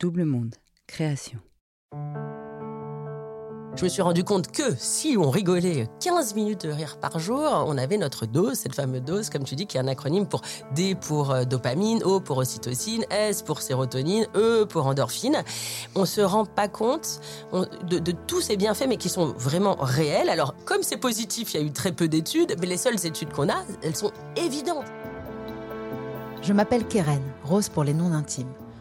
Double Monde, création. Je me suis rendu compte que si on rigolait 15 minutes de rire par jour, on avait notre dose, cette fameuse dose, comme tu dis, qui est un acronyme pour D pour euh, dopamine, O pour ocytocine, S pour sérotonine, E pour endorphine. On se rend pas compte de, de, tous ces bienfaits, mais qui sont vraiment réels. Alors, comme c'est positif, il y a eu très peu d'études, mais les seules études qu'on a, elles sont évidentes. Je m'appelle Keren, Rose pour les noms intimes.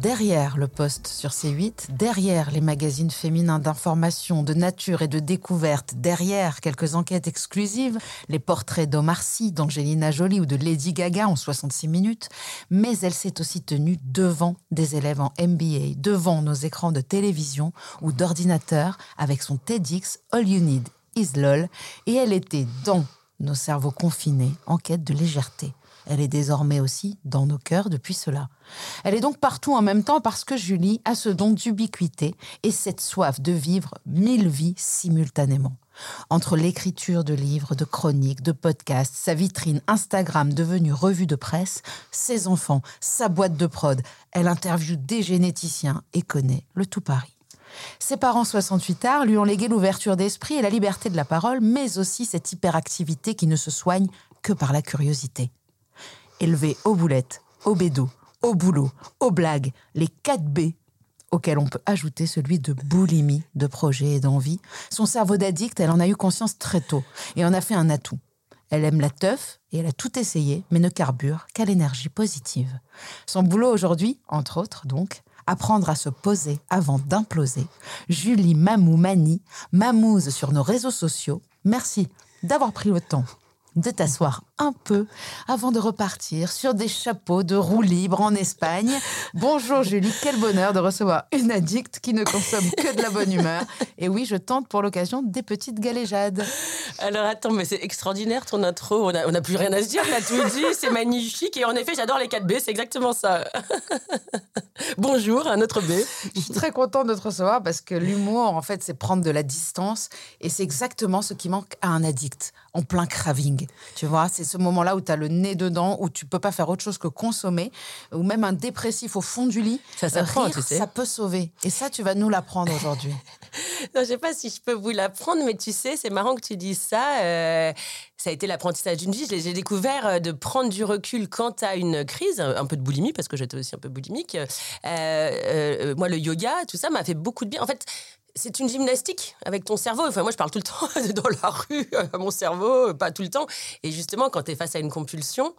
derrière le poste sur C8, derrière les magazines féminins d'information, de nature et de découverte, derrière quelques enquêtes exclusives, les portraits d'Omar Sy, d'Angelina Jolie ou de Lady Gaga en 66 minutes, mais elle s'est aussi tenue devant des élèves en MBA, devant nos écrans de télévision ou d'ordinateur avec son TEDx All You Need Is LOL et elle était dans nos cerveaux confinés en quête de légèreté. Elle est désormais aussi dans nos cœurs depuis cela. Elle est donc partout en même temps parce que Julie a ce don d'ubiquité et cette soif de vivre mille vies simultanément. Entre l'écriture de livres, de chroniques, de podcasts, sa vitrine Instagram devenue revue de presse, ses enfants, sa boîte de prod, elle interviewe des généticiens et connaît le tout Paris. Ses parents 68 arts lui ont légué l'ouverture d'esprit et la liberté de la parole, mais aussi cette hyperactivité qui ne se soigne que par la curiosité élevé aux boulettes, au bédo, au boulot, aux blagues, les 4 B auxquels on peut ajouter celui de boulimie, de projet et d'envie. Son cerveau d'addict, elle en a eu conscience très tôt et en a fait un atout. Elle aime la teuf et elle a tout essayé, mais ne carbure qu'à l'énergie positive. Son boulot aujourd'hui, entre autres donc, apprendre à se poser avant d'imploser. Julie Mamou Mani, mamouze sur nos réseaux sociaux. Merci d'avoir pris le temps de t'asseoir un peu avant de repartir sur des chapeaux de roue libre en Espagne. Bonjour Julie, quel bonheur de recevoir une addict qui ne consomme que de la bonne humeur. Et oui, je tente pour l'occasion des petites galéjades. Alors attends, mais c'est extraordinaire ton intro. On n'a plus rien à se dire, on a tout dit, c'est magnifique. Et en effet, j'adore les 4 B, c'est exactement ça. Bonjour, un autre B. Je suis très contente de te recevoir parce que l'humour, en fait, c'est prendre de la distance. Et c'est exactement ce qui manque à un addict en plein craving. Tu vois, c'est ce moment-là où tu as le nez dedans, où tu peux pas faire autre chose que consommer, ou même un dépressif au fond du lit. Ça Rire, tu sais. Ça peut sauver. Et ça, tu vas nous l'apprendre aujourd'hui. Non, je sais pas si je peux vous l'apprendre, mais tu sais, c'est marrant que tu dises ça. euh, ça a été l'apprentissage d'une vie. J'ai découvert euh, de prendre du recul quand tu as une crise, un peu de boulimie, parce que j'étais aussi un peu boulimique. Euh, euh, moi, le yoga, tout ça m'a fait beaucoup de bien. En fait, c'est une gymnastique avec ton cerveau. Enfin, moi, je parle tout le temps dans la rue à mon cerveau, pas tout le temps. Et justement, quand tu es face à une compulsion,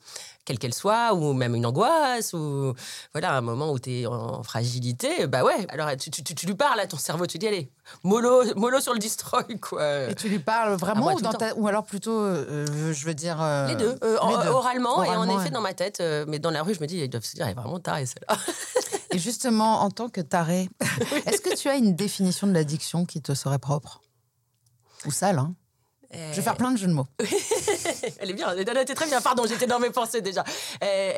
quelle qu'elle soit, ou même une angoisse, ou voilà, un moment où tu es en fragilité, bah ouais, alors tu, tu- tu- tu lui parles à ton cerveau, tu dis, allez, mollo, mollo sur le destroy, quoi. Et tu lui parles vraiment moi, ou, dans ta- ou alors plutôt, euh, je veux dire. euh, Les deux, euh, en- les deux. oralement, et en effet dans ma tête, euh, mais dans la rue, je me dis, ils doivent se dire, elle est vraiment tarée celle-là. Et justement, en tant que taré, est-ce que tu as une définition de l'addiction qui te serait propre? Ou sale, hein? Je vais faire plein de jeux de mots. Elle est bien, elle était très bien. Pardon, j'étais dans mes pensées déjà. Euh,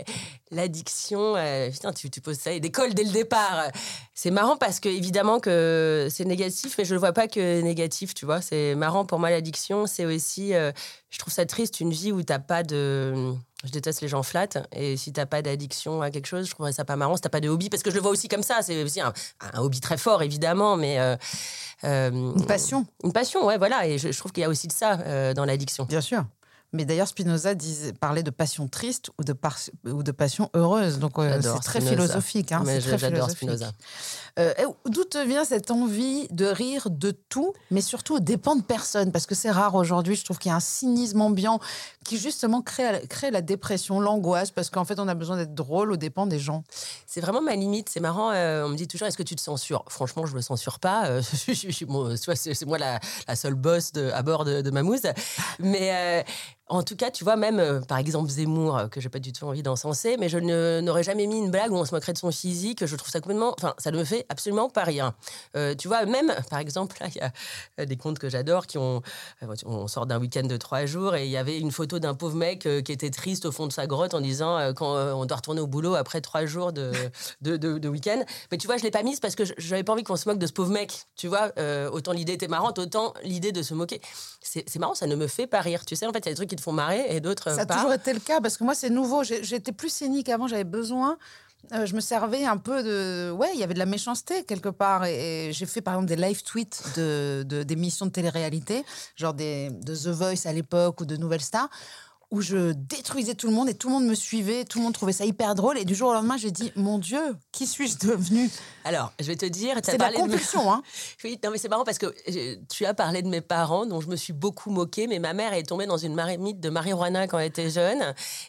L'addiction, euh, putain, tu, tu poses ça et d'école dès le départ. C'est marrant parce que évidemment que c'est négatif, mais je ne vois pas que négatif, tu vois. C'est marrant pour moi l'addiction, c'est aussi, euh, je trouve ça triste une vie où t'as pas de, je déteste les gens flat et si t'as pas d'addiction à quelque chose, je trouverais ça pas marrant. Si t'as pas de hobby, parce que je le vois aussi comme ça, c'est aussi un, un hobby très fort évidemment, mais euh, euh, Une passion, une passion, ouais, voilà. Et je, je trouve qu'il y a aussi de ça euh, dans l'addiction. bien sûr. Mais d'ailleurs, Spinoza disait, parlait de passion triste ou de, par- ou de passion heureuse. Donc, euh, c'est très Spinoza. philosophique. Hein, Mais j'adore. Spinoza. Euh, D'où te vient cette envie de rire de tout, mais surtout aux dépens de personne? Parce que c'est rare aujourd'hui, je trouve qu'il y a un cynisme ambiant qui justement crée, crée la dépression, l'angoisse, parce qu'en fait, on a besoin d'être drôle aux dépens des gens. C'est vraiment ma limite. C'est marrant. euh, on me dit toujours est-ce que tu te censures? Franchement, je me censure pas. c'est moi la, la seule boss de, à bord de, de Mamouze. Mais euh, en tout cas, tu vois, même euh, par exemple Zemmour, euh, que j'ai pas du tout envie d'encenser, mais je n'aurais jamais mis une blague où on se moquerait de son physique. Je trouve ça complètement. Enfin, ça ne me fait absolument pas rien. Euh, tu vois, même par exemple, il y a des comptes que j'adore qui ont. On sort d'un week-end de trois jours et il y avait une photo d'un pauvre mec qui était triste au fond de sa grotte en disant quand on doit retourner au boulot après trois jours de, de, week-end. Mais tu vois, je l'ai pas mise parce que j'avais pas envie qu'on se moque de ce pauvre mec. Tu vois, autant l'idée était marrante, autant l'idée de se moquer. C'est marrant, ça ne me fait pas rire. Tu sais, en fait, il y a des trucs qui te font marrer et d'autres euh, Ça a pas. toujours été le cas, parce que moi, c'est nouveau. J'étais plus cynique avant, j'avais besoin. euh, je me servais un peu de. Ouais, il y avait de la méchanceté quelque part. Et, et j'ai fait par exemple des live tweets de, de- d'émissions de télé-réalité, genre des, de The Voice à l'époque ou de Nouvelle Star, où je détruisais tout le monde et tout le monde me suivait, tout le monde trouvait ça hyper drôle. Et du jour au lendemain, j'ai dit Mon Dieu, qui suis-je devenue? Alors, je vais te dire, C'est la parlé de... compulsion, hein Oui, non, mais c'est marrant parce que euh, tu as parlé de mes parents, dont je me suis beaucoup moquée, mais ma mère est tombée dans une marmite de marijuana quand elle était jeune,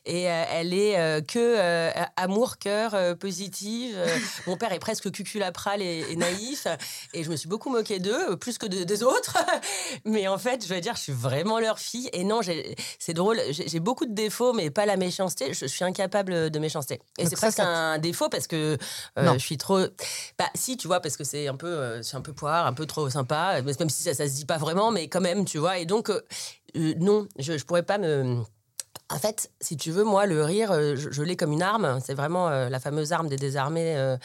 et euh, elle est euh, que euh, amour, cœur, euh, positive. Mon père est presque cuculapral et, et naïf, et je me suis beaucoup moquée d'eux, plus que de- des autres. mais en fait, je veux dire, je suis vraiment leur fille, et non, c'est drôle, j'ai j'ai beaucoup de défauts, mais pas la méchanceté. Je, je suis incapable de méchanceté. Et c'est presque ça un défaut parce que euh, je suis trop. Bah si, tu vois, parce que c'est un peu, euh, c'est un peu poire, un peu trop sympa, mais même si ça, ça se dit pas vraiment, mais quand même, tu vois. Et donc, euh, euh, non, je, je pourrais pas me. En fait, si tu veux, moi, le rire, euh, je, je l'ai comme une arme. C'est vraiment euh, la fameuse arme des désarmés, euh,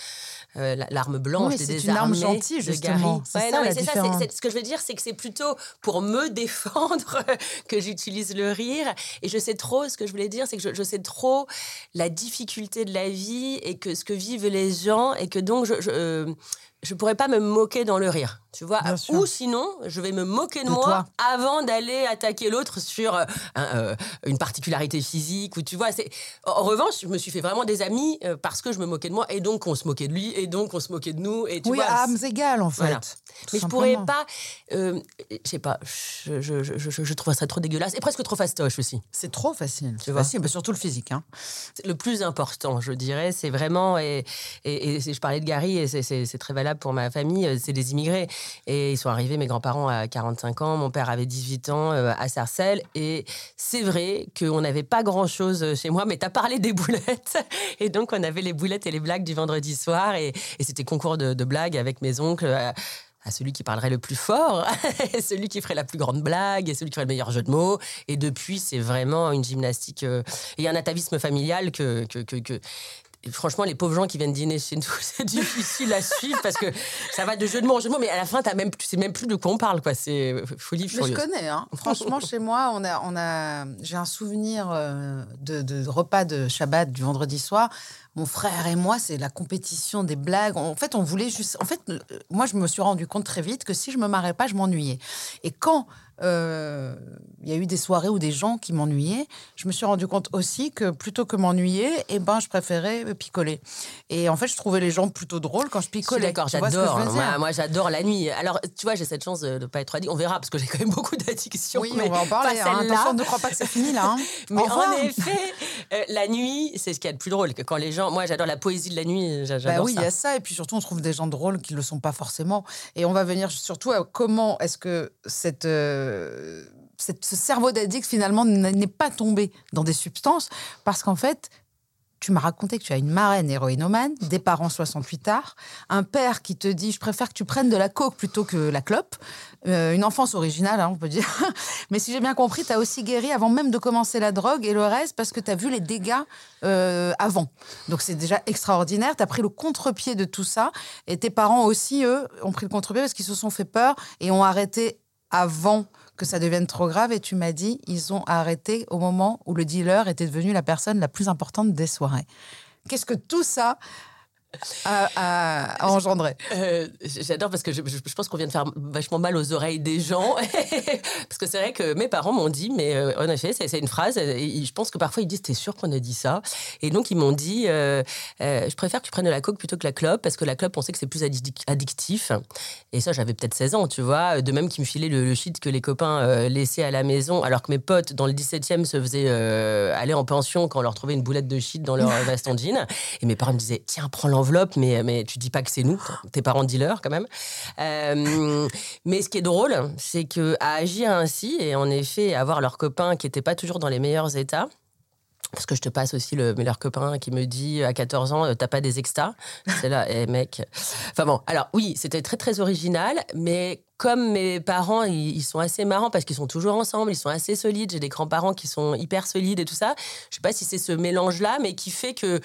euh, la- l'arme blanche Oui, des c'est une désarmés. arme gentille, justement. C'est Ouais, ça, non, mais la c'est ça, ce que je veux dire, c'est que c'est plutôt pour me défendre que j'utilise le rire. Et je sais trop, ce que je voulais dire, c'est que je, je sais trop la difficulté de la vie et que ce que vivent les gens et que donc je. je pourrais pas me moquer dans le rire, tu vois. Ou sinon, je vais me moquer de, De moi toi. avant d'aller attaquer l'autre sur euh, euh, une particularité physique ou tu vois. C'est en revanche, je me suis fait vraiment des amis euh, parce que je me moquais de moi et donc on se moquait de lui et donc on se moquait de nous et tu Oui, vois. à âmes égales, en fait. Voilà. Mais je pourrais simplement. pas, je sais pas, je, je, je, je- je trouve ça trop dégueulasse et presque trop fastoche aussi. C'est trop facile. Tu vois. facile, mais surtout le physique. Hein. Le plus important, je dirais, c'est vraiment, et, et, et c'est- je parlais de Gary et c'est- c'est c'est très valable pour ma famille, c'est des immigrés. Et ils sont arrivés, mes grands-parents, à 45 ans, mon père avait 18 ans euh, à Sarcelles. Et c'est vrai qu'on n'avait pas grand-chose chez moi, mais tu as parlé des boulettes. Et donc, on avait les boulettes et les blagues du vendredi soir. Et, c'était concours de, de blagues avec mes oncles. euh, à celui qui parlerait le plus fort, celui qui ferait la plus grande blague, et celui qui ferait le meilleur jeu de mots. Et depuis, c'est vraiment une gymnastique euh, et un atavisme familial que- et franchement, les pauvres gens qui viennent dîner chez nous, c'est difficile à suivre parce que ça va de jeu de mots en jeu de mots, mais à la fin, t'as même, tu sais même plus de quoi on parle, quoi. C'est euh, folie Mais je connais, hein. franchement, chez moi, on a, on a, j'ai un souvenir euh, de, de repas de Shabbat du vendredi soir. Mon frère et moi, c'est la compétition des blagues. En fait, on voulait juste. En fait, moi, je me suis rendu compte très vite que si je me marrais pas, je m'ennuyais. Et quand euh, il y a eu des soirées ou des gens qui m'ennuyaient, je me suis rendu compte aussi que plutôt que m'ennuyer, eh ben, je préférais picoler. Et en fait, je trouvais les gens plutôt drôles quand je picolais. d'accord, j'adore. Moi, moi, j'adore la nuit. Alors, tu vois, j'ai cette chance de ne pas être addict. On verra, parce que j'ai quand même beaucoup d'addictions. Oui, mais on va en parler. hein. Attention, ne crois pas que c'est fini là. hein. Mais en effet, euh, la nuit, c'est ce qu'il y a de plus drôle. Que quand les gens, moi, j'adore la poésie de la nuit. j'a- J'adore Bah oui, il y a ça. Et puis surtout, on trouve des gens drôles qui ne le sont pas forcément. Et on va venir surtout à comment est-ce que cette, euh, ce cerveau d'addict, finalement, n'est pas tombé dans des substances. Parce qu'en fait, tu m'as raconté que tu as une marraine héroïnomane, des parents 68 arts, un père qui te dit je préfère que tu prennes de la coke plutôt que la clope, euh, une enfance originale, hein, on peut dire. Mais si j'ai bien compris, tu as aussi guéri avant même de commencer la drogue et le reste parce que tu as vu les dégâts euh, avant. Donc c'est déjà extraordinaire. Tu as pris le contre-pied de tout ça et tes parents aussi, eux, ont pris le contre-pied parce qu'ils se sont fait peur et ont arrêté avant que ça devienne trop grave et tu m'as dit ils ont arrêté au moment où le dealer était devenu la personne la plus importante des soirées. Qu'est-ce que tout ça a engendré Euh, J'adore parce que je, je- je pense qu'on vient de faire vachement mal aux oreilles des gens. parce que c'est vrai que mes parents m'ont dit, mais euh, en effet, c'est une phrase. Et je pense que parfois ils disent, t'es sûr qu'on a dit ça? Et donc ils m'ont dit, euh, euh, je préfère que tu prennes de la coke plutôt que la clope parce que la clope, on sait que c'est plus addic- addictif. Et ça, j'avais peut-être 16 ans, tu vois. De même qu'ils me filaient le, le shit que les copains laissaient à la maison, alors que mes potes dans le 17e se faisaient aller en pension quand on leur trouvait une boulette de shit dans leur veste en jean. Et mes parents me disaient, tiens, prends l'enveloppe, mais, mais tu dis pas que c'est nous, tes parents dealers quand même. Euh, mais ce qui est drôle, c'est que à agir ainsi, et en effet, avoir leurs copains qui n'étaient pas toujours dans les meilleurs états, parce que je te passe aussi le meilleur copain qui me dit à 14 ans, euh, t'as pas des extas? C'est là, eh mec. Enfin bon, alors oui, c'était très très original, mais comme mes parents, ils, sont assez marrants parce qu'ils sont toujours ensemble, ils sont assez solides. J'ai des grands-parents qui sont hyper solides et tout ça. Je sais pas si c'est ce mélange-là, mais qui fait que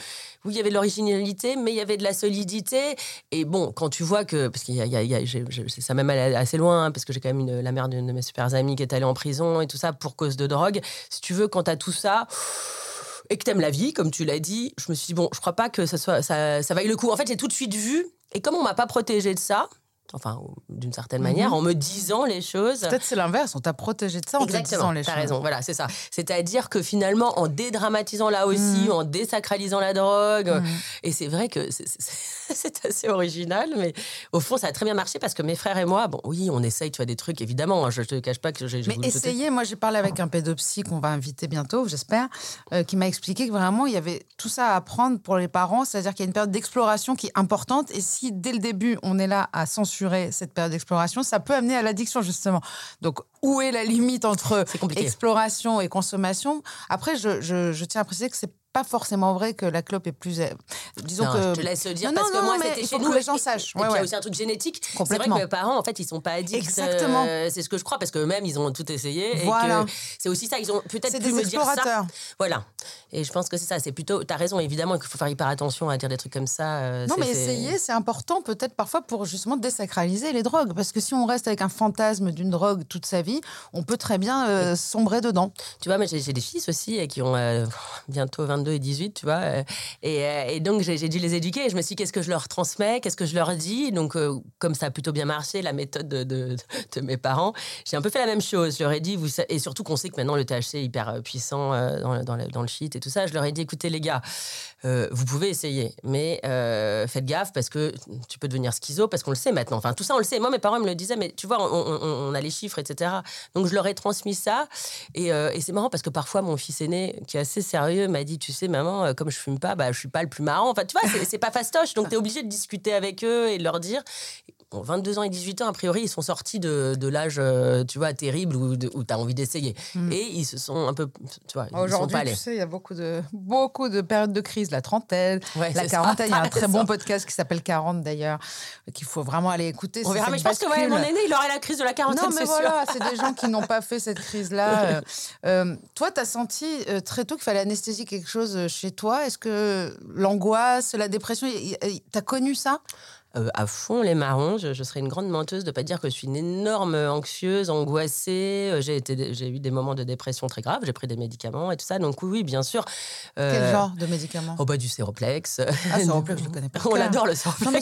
oui, il y avait de l'originalité, mais il y avait de la solidité. Et bon, quand tu vois que, parce qu'il y a, ça même allé assez loin, hein, parce que j'ai quand même la mère d'une de mes super amies qui est allée en prison et tout ça pour cause de drogue. Si tu veux, quand t'as tout ça et que t'aimes la vie, comme tu l'as dit, je me suis dit, bon, je crois pas que ça, soit, ça vaille le coup. En fait, j'ai tout de suite vu, et comme on m'a pas protégé de ça, enfin, d'une certaine manière, en me disant les choses. Peut-être c'est l'inverse, on t'a protégé de ça en te disant Exactement, les t'as choses. raison, voilà, c'est ça. C'est-à-dire que finalement, en dédramatisant là aussi, en désacralisant la drogue, et c'est vrai que c'est- assez original, mais au fond, ça a très bien marché parce que mes frères et moi, bon, oui, on essaye, tu vois, des trucs, évidemment, hein, je te cache pas que j'ai Mais essayez, moi j'ai parlé avec un pédopsy qu'on va inviter bientôt, j'espère, euh, qui m'a expliqué que vraiment il y avait tout ça à apprendre pour les parents, c'est-à-dire qu'il y a une période d'exploration qui est importante et si dès le début on est là à censurer cette période d'exploration, ça peut amener à l'addiction justement. Donc où est la limite entre exploration et consommation? Après, je, je- je tiens à préciser que c'est pas forcément vrai que la clope est plus. euh, Disons Non, que. je te laisse dire Non, parce non, que moi mais c'était chez nous que les gens et- sachent. et Ouais, puis il y a aussi un truc génétique. C'est vrai Complètement. que mes parents en fait ils sont pas addicts. Exactement. euh, c'est ce que je crois parce que même ils ont tout essayé Voilà. et c'est aussi ça ils ont peut-être C'est pu des me dire ça. Voilà. Et je pense que c'est ça. C'est plutôt. T'as raison évidemment qu'il faut faire hyper attention à dire des trucs comme ça. euh, Non, mais essayer, c'est important peut-être parfois pour justement désacraliser les drogues. Parce que si on reste avec un fantasme d'une drogue toute sa vie, on peut très bien euh, sombrer dedans. Tu vois, moi j'ai des fils aussi qui ont bientôt 22 et 18, tu vois. euh, et, euh, et donc j'ai dû les éduquer. Je me suis dit, qu'est-ce que je leur transmets? Qu'est-ce que je leur dis? Donc, euh, comme ça a plutôt bien marché, la méthode de, de- mes parents, j'ai un peu fait la même chose. Je leur ai dit, vous, et surtout qu'on sait que maintenant le THC est hyper puissant dans le, dans le shit et tout ça. Je leur ai dit, écoutez les gars, euh, vous pouvez essayer, mais euh, faites gaffe parce que tu peux devenir schizo, parce qu'on le sait maintenant. Enfin, tout ça, on le sait. Moi, mes parents me le disaient, mais tu vois, on, a les chiffres, etc. Donc, je leur ai transmis ça. Et, euh, et c'est marrant parce que parfois, mon fils aîné, qui est assez sérieux, m'a dit, tu sais, maman, comme je fume pas, bah, je suis pas le plus marrant. Enfin, tu vois, c'est pas fastoche. Donc, tu es obligé de discuter avec eux et de leur dire. Bon, 22 ans et 18 ans, a priori, ils sont sortis de, de l'âge, euh, tu vois, terrible où, où tu as envie d'essayer. Mm. Et ils se sont un peu. Tu vois, Aujourd'hui, tu sais, il y a beaucoup de, beaucoup de périodes de crise, la trentaine, Ouais, la quarantaine. Il y a un très bon podcast qui s'appelle 40 d'ailleurs, qu'il faut vraiment aller écouter. On verra, mais je pense que ouais, mon aîné, il aurait la crise de la quarantaine, Non, mais voilà, c'est des gens qui n'ont pas fait cette crise-là. Euh, euh, toi, tu as senti euh, très tôt qu'il fallait anesthésier quelque chose chez toi? Est-ce que l'angoisse, la dépression, tu as connu ça? À fond les marrons. Je, je serais une grande menteuse de pas dire que je suis une énorme anxieuse, angoissée. Euh, J'ai été, j'ai eu des moments de dépression très graves. J'ai pris des médicaments et tout ça. Donc oui, bien sûr. Euh, Quel genre de médicaments? Oh bah du séroplex. Ah, Séroplex, je le connais pas. On l'adore le séroplex. Non, mais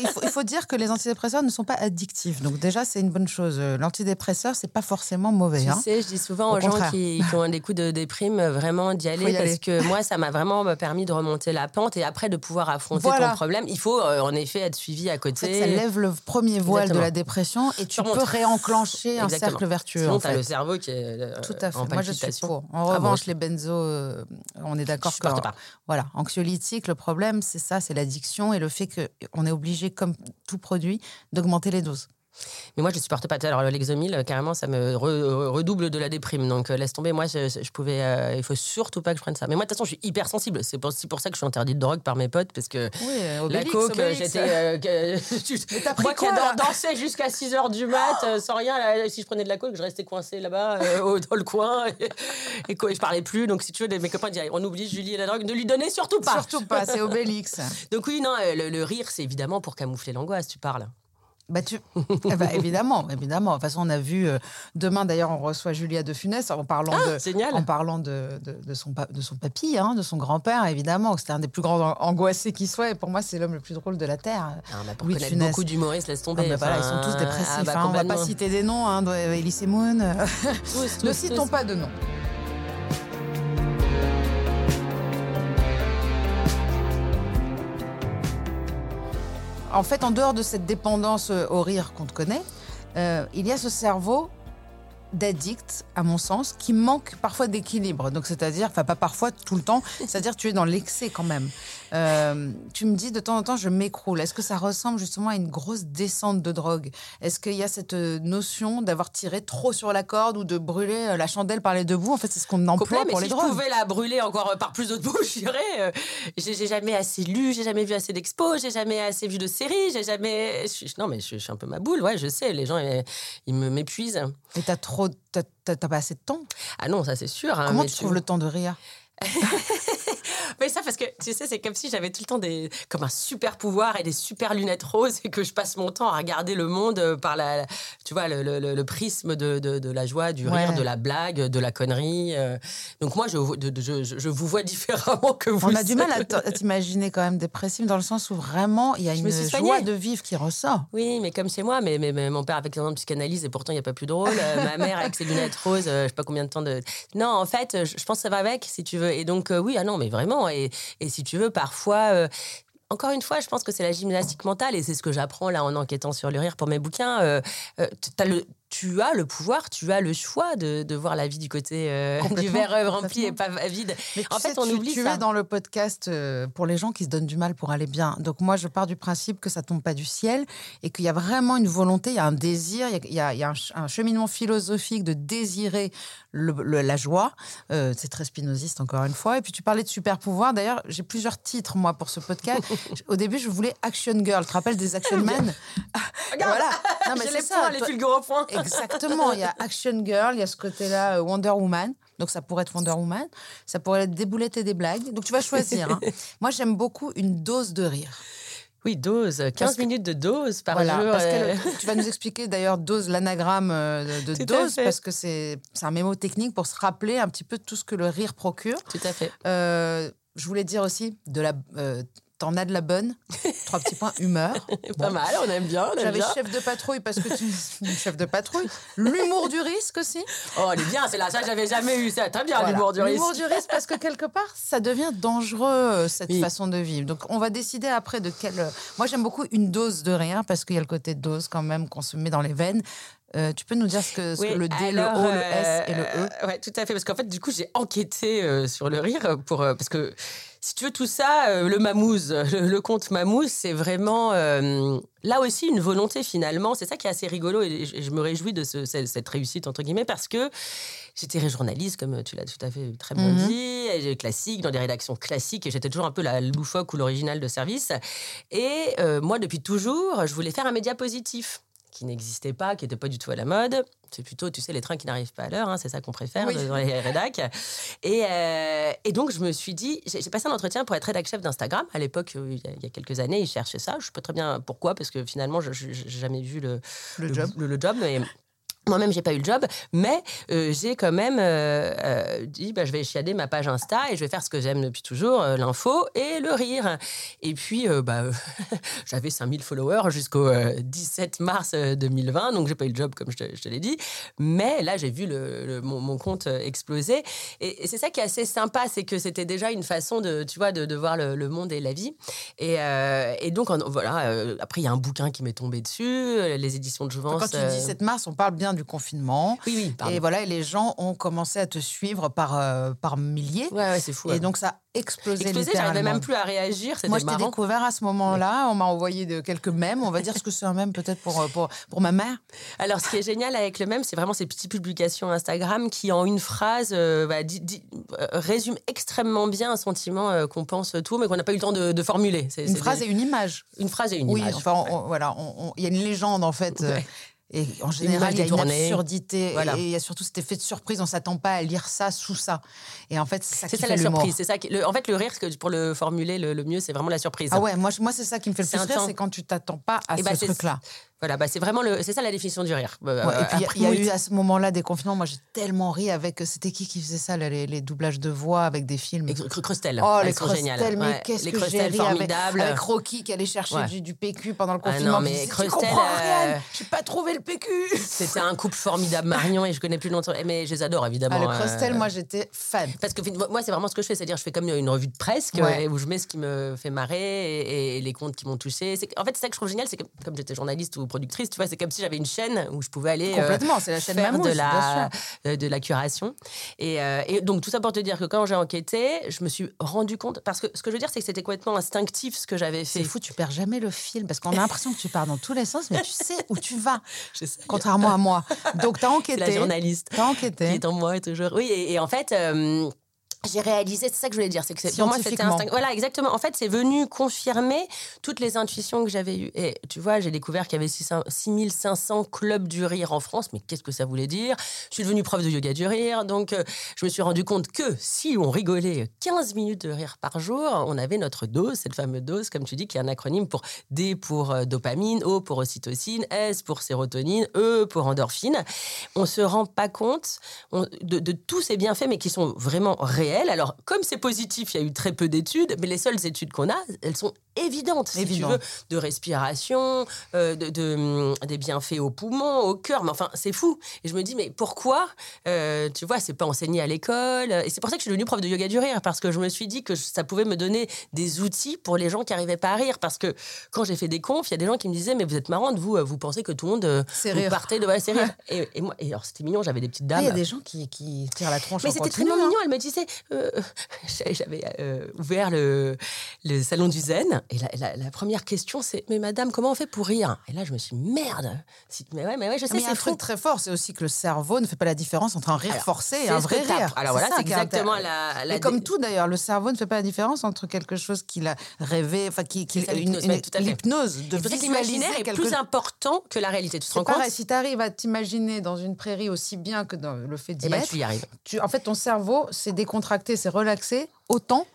il, faut, il faut dire que les antidépresseurs ne sont pas addictifs. Donc déjà, c'est une bonne chose. Euh, L'antidépresseur, c'est pas forcément mauvais. Tu hein. sais, je dis souvent Au aux gens qui, qui ont des coups de déprime, euh, vraiment d'y aller, parce que moi, ça m'a vraiment euh, permis de remonter la pente et après de pouvoir affronter Voilà. ton problème. Il faut euh, en effet être suivi à En côté. fait, ça lève le premier voile Exactement. de la dépression et tu peux réenclencher un cercle vertueux. Sinon, en tu fait. le cerveau qui est euh, Tout à fait. en Moi, je suis pour. En Ah, revanche, bon. les benzos, euh, on est d'accord que pas. voilà, anxiolytiques, le problème, c'est ça, c'est l'addiction et le fait qu'on est obligé, comme tout produit, d'augmenter les doses. Mais moi, je ne supporte pas. Alors, l'exomil, euh, carrément, ça me re- redouble de la déprime. Donc, euh, laisse tomber. Moi, je, je pouvais. euh, il faut surtout pas que je prenne ça. Mais moi, de toute façon, je suis hyper sensible. C'est aussi pour ça que je suis interdite de drogue par mes potes. Parce que Oui, la coke, j'étais. euh, moi qui adore danser jusqu'à 6 h du mat, sans rien. là, si je prenais de la coke, je restais coincée là-bas, dans le coin. Et, et quoi, je parlais plus. Donc, si tu veux, mes copains disaient on oublie Julie et la drogue. Ne lui donnez surtout pas. Surtout pas, c'est Obélix. Donc, oui, non, le, le rire, c'est évidemment pour camoufler l'angoisse, tu parles. Bah tu... Eh ben, évidemment, évidemment. De toute façon, on a vu euh, demain d'ailleurs, on reçoit Julia de Funès en parlant Ah, de, génial. en parlant de, de, de son de son papy, hein, de son grand-père, évidemment. C'était un des plus grands an- angoissés qui soit. Et pour moi, c'est l'homme le plus drôle de la terre. Ah, bah, pour connaître Funès. beaucoup d'humoristes, laisse Ah, tomber. bah, voilà, ils sont tous dépressifs. ah, bah, hein, on va pas citer des noms. Hein, de- Elise Moon. euh, Tous, ne citons tous. pas de noms. En fait, en dehors de cette dépendance au rire qu'on te connaît, euh, il y a ce cerveau d'addict, à mon sens, qui manque parfois d'équilibre. Donc, c'est-à-dire, enfin, pas parfois, tout le temps, c'est-à-dire, tu es dans l'excès quand même. Euh, tu me dis de temps en temps, je m'écroule. Est-ce que ça ressemble justement à une grosse descente de drogue? Est-ce qu'il y a cette euh, notion d'avoir tiré trop sur la corde ou de brûler euh, la chandelle par les deux bouts? En fait, c'est ce qu'on emploie Complet, mais pour si les je drogues. pouvais la brûler encore par plus d'autres bouts, je dirais. euh, j'ai jamais assez lu, j'ai jamais vu assez d'expos, j'ai jamais assez vu de séries, j'ai jamais. je non, mais je, je suis un peu ma boule, ouais, je sais. Les gens, ils, ils me m'épuisent. Et t'as trop, t'as, pas assez de temps? Ah non, ça c'est sûr. hein, Comment mais tu trouves le temps de rire? Mais ça, parce que tu sais, c'est comme si j'avais tout le temps des, comme un super pouvoir et des super lunettes roses et que je passe mon temps à regarder le monde euh, par la, tu vois, le, le- prisme de, de- de la joie, du Ouais. rire, de la blague, de la connerie. euh. Donc moi, je, je, je- je vous vois différemment que vous. On a du mal à t'imaginer quand même dépressif dans le sens où vraiment il y a une joie de vivre qui ressort. Oui, mais comme chez moi, mais, mais, mais mon père avec de psychanalyse et pourtant il n'y a pas plus drôle. Euh, ma mère avec ses lunettes roses, je sais pas combien de temps de. Non, en fait, je, je pense que ça va avec, si tu veux. Et donc, euh, oui, ah non, mais vraiment. Et, si tu veux, parfois. euh, encore une fois, je pense que c'est la gymnastique mentale et c'est ce que j'apprends là en enquêtant sur le rire pour mes bouquins. Euh, euh, t'as le, tu as le pouvoir, tu as le choix de, de voir la vie du côté euh, du verre euh, rempli et pas vide. Mais En fait, sais, on tu, oublie tu ça. es dans le podcast euh, pour les gens qui se donnent du mal pour aller bien. Donc moi, je pars du principe que ça tombe pas du ciel et qu'il y a vraiment une volonté, il y a un désir, il y a, il y un, ch- un cheminement philosophique de désirer le- le- la joie. Euh, c'est très spinoziste encore une fois. Et puis tu parlais de super pouvoir. D'ailleurs, j'ai plusieurs titres moi pour ce podcast. Au début, je voulais Action Girl. Tu te rappelles des Action Men Regarde, Voilà. Non, mais c'est les points, les toi- fulgures au point. Exactement, il y a Action Girl, il y a ce côté-là euh, Wonder Woman. Donc ça pourrait être Wonder Woman, ça pourrait être des boulettes et des blagues. Donc tu vas choisir. hein. Moi j'aime beaucoup une dose de rire. Oui, dose, 15 Parce que- minutes de dose par Voilà, jour. parce que euh. le- tu vas nous expliquer d'ailleurs dose, l'anagramme euh, de, dose, parce que c'est c'est un mémo technique pour se rappeler un petit peu tout ce que le rire procure. Tout à fait. Euh, je voulais dire aussi, de la, euh, t'en as de la bonne. Trois petits points, humeur. Pas Bon. mal, on aime bien, J'avais chef de patrouille parce que tu chef de patrouille. L'humour du risque aussi. Oh, elle est bien, c'est là, ça j'avais jamais eu ça. Très bien, Voilà. l'humour du risque. L'humour du risque, parce que quelque part, ça devient dangereux, euh, cette Oui. façon de vivre. Donc, on va décider après de quelle. Moi, j'aime beaucoup une dose de rien, parce qu'il y a le côté dose quand même qu'on se met dans les veines. Euh, tu peux nous dire ce que, ce que Oui, le D, alors, le O, le S et le E? euh, Ouais, tout à fait. Parce qu'en fait, du coup, j'ai enquêté euh, sur le rire pour, euh, parce que si tu veux, tout ça, euh, le mamouze, le, conte mamouze, c'est vraiment euh, là aussi une volonté finalement. C'est ça qui est assez rigolo et je, me réjouis de ce- cette, réussite, entre guillemets, parce que j'étais journaliste, comme tu l'as tout à fait très bien Mhm. dit, classique, dans des rédactions classiques, et j'étais toujours un peu la loufoque ou l'original de service. Et euh, moi, depuis toujours, je voulais faire un média positif qui n'existait pas, qui n'était pas du tout à la mode. C'est plutôt, tu sais, les trains qui n'arrivent pas à l'heure, hein, c'est ça qu'on préfère Oui. dans les rédacs. Et, euh, et donc, je me suis dit, j'ai passé un entretien pour être rédac chef d'Instagram. À l'époque, euh, il y, a, quelques années, ils cherchaient ça. Je ne sais pas très bien pourquoi, parce que finalement, je n'ai jamais vu le, Le job. le, le job, mais moi-même, j'ai pas eu le job, mais euh, j'ai quand même euh, euh, dit bah, je vais chiader ma page Insta et je vais faire ce que j'aime depuis toujours, l'info et le rire. Et puis, bah, j'avais 5000 followers jusqu'au euh, 17 mars euh, 2020, donc j'ai pas eu le job comme je te, l'ai dit. Mais là, j'ai vu le, le- mon, mon compte exploser. Et, et c'est ça qui est assez sympa, c'est que c'était déjà une façon de, tu vois, de, de voir le, le monde et la vie. Et, et donc, en- voilà, après, il y a un bouquin qui m'est tombé dessus, les éditions de Jouvence. Quand tu dis 7 mars, on parle bien du confinement. Oui, oui, pardon. Et voilà, et les gens ont commencé à te suivre par, euh, par milliers. Ouais, ouais, c'est fou. Et ouais. donc ça a explosé. explosé, j'arrivais même plus à réagir, c'était Moi, je t'ai découvert à ce moment-là. On m'a envoyé de quelques mèmes. On va dire ce que c'est un mème peut-être pour, euh, pour, pour ma mère. Alors, ce qui est génial avec le même, c'est vraiment ces petites publications Instagram qui, en une phrase, euh, bah, dit- dit- euh, résument extrêmement bien un sentiment qu'on pense tout, mais qu'on n'a pas eu le temps de, de formuler. Une phrase des- et une image. une phrase et une oui, image. enfin, on- voilà, il y a une légende en fait. Ouais. Et en général, il y a une absurdité. Voilà. Et il y a surtout cet effet de surprise. On s'attend pas à lire ça sous ça. Et en fait, c'est ça qui ça fait la surprise. C'est ça qui- le- en fait, le rire, pour le formuler le, le mieux, c'est vraiment la surprise. Ah ouais, moi, moi c'est ça qui me fait le plus rire, c'est quand tu t'attends pas à Eh ce c'est- truc-là. Voilà, bah, c'est vraiment le, c'est ça la définition du rire. Euh, Ouais, et puis, il y a- y eu à ce moment-là des confinements. Moi, j'ai tellement ri avec. C'était qui qui faisait ça, les, les doublages de voix avec des films? Et Cr- Crustel. Oh, les Crustel, mais Ouais, qu'est-ce que j'ai ri avec, formidables. avec Rocky qui allait chercher Ouais. du, du PQ pendant le Ah confinement. non, qui mais Crustel, Tu comprends rien, euh, j'ai pas trouvé le PQ. C'était un couple formidable, Marion, et je connais plus longtemps. Mais je les adore, évidemment. Ah, le euh, Crustel, moi, j'étais fan. Parce que moi, c'est vraiment ce que je fais, c'est-à-dire je fais comme une revue de presse Ouais. où je mets ce qui me fait marrer et, et les comptes qui m'ont touché. En fait, c'est ça que je trouve génial, c'est que comme j'étais journaliste ou productrice, tu vois, c'est comme si j'avais une chaîne où je pouvais aller euh, Complètement, c'est la chaîne faire Mamouche, de la euh, de la curation. Et, euh, et donc tout ça pour te dire que quand j'ai enquêté, je me suis rendu compte parce que ce que je veux dire, c'est que c'était complètement instinctif ce que j'avais fait. C'est fou, tu perds jamais le fil parce qu'on a l'impression que tu pars dans tous les sens, mais tu sais où tu vas, Je sais. contrairement à moi. Donc, t'as C'est enquêté. la journaliste. T'as qui enquêté. est en moi toujours. Oui, et, et en fait. J'ai réalisé, c'est ça que je voulais dire, c'est que pour moi c'était instinct. Voilà, exactement. En fait, c'est venu confirmer toutes les intuitions que j'avais eues. Et tu vois, j'ai découvert qu'il y avait 600 6500 clubs du rire en France. Mais qu'est-ce que ça voulait dire? Je suis devenue prof de yoga du rire, donc euh, je me suis rendu compte que si on rigolait 15 minutes de rire par jour, on avait notre dose, cette fameuse dose, comme tu dis, qui est un acronyme pour D pour euh, dopamine, O pour ocytocine, S pour sérotonine, E pour endorphine. On se rend pas compte on- de, de tous ces bienfaits, mais qui sont vraiment réels. Alors, comme c'est positif, il y a eu très peu d'études, mais les seules études qu'on a, elles sont évidentes, si Évidentes. tu veux, de respiration, euh, de, de, hum, des bienfaits aux poumons, au cœur. Mais enfin, c'est fou. Et je me dis, mais pourquoi euh, Tu vois, c'est pas enseigné à l'école? Et c'est pour ça que je suis devenue prof de yoga du rire, parce que je me suis dit que ça pouvait me donner des outils pour les gens qui arrivaient pas à rire. Parce que quand j'ai fait des confs, il y a des gens qui me disaient, mais vous êtes marrante, vous, euh, vous pensez que tout le monde C'est vous partez de voilà, c'est rire. Et, et moi, et alors c'était mignon, j'avais des petites dames. Il y a des gens qui, qui tirent la tronche Mais c'était tellement hein. mignon. Elle me disait, euh, j'avais euh, ouvert le, le salon du zen et la, la- la première question c'est, mais madame, comment on fait pour rire? Et là, je me suis dit, merde. Mais ouais, mais ouais, je sais, un c'est fou. truc très fort, c'est aussi que le cerveau ne fait pas la différence entre un rire Alors, forcé et un vrai rire. Alors voilà, c'est exactement la, la Mais comme tout d'ailleurs, le cerveau ne fait pas la différence entre quelque chose qu'il a rêvé, enfin qui, qui C'est ça, une- l'hypnose, une- de visualiser l'imaginaire est quelque plus important que la réalité. Tu te rends compte? si tu arrives à t'imaginer dans une prairie aussi bien que dans le fait d'y Eh ben, être, tu y arrives. tu- en fait, ton cerveau s'est décontracté, s'est relaxé autant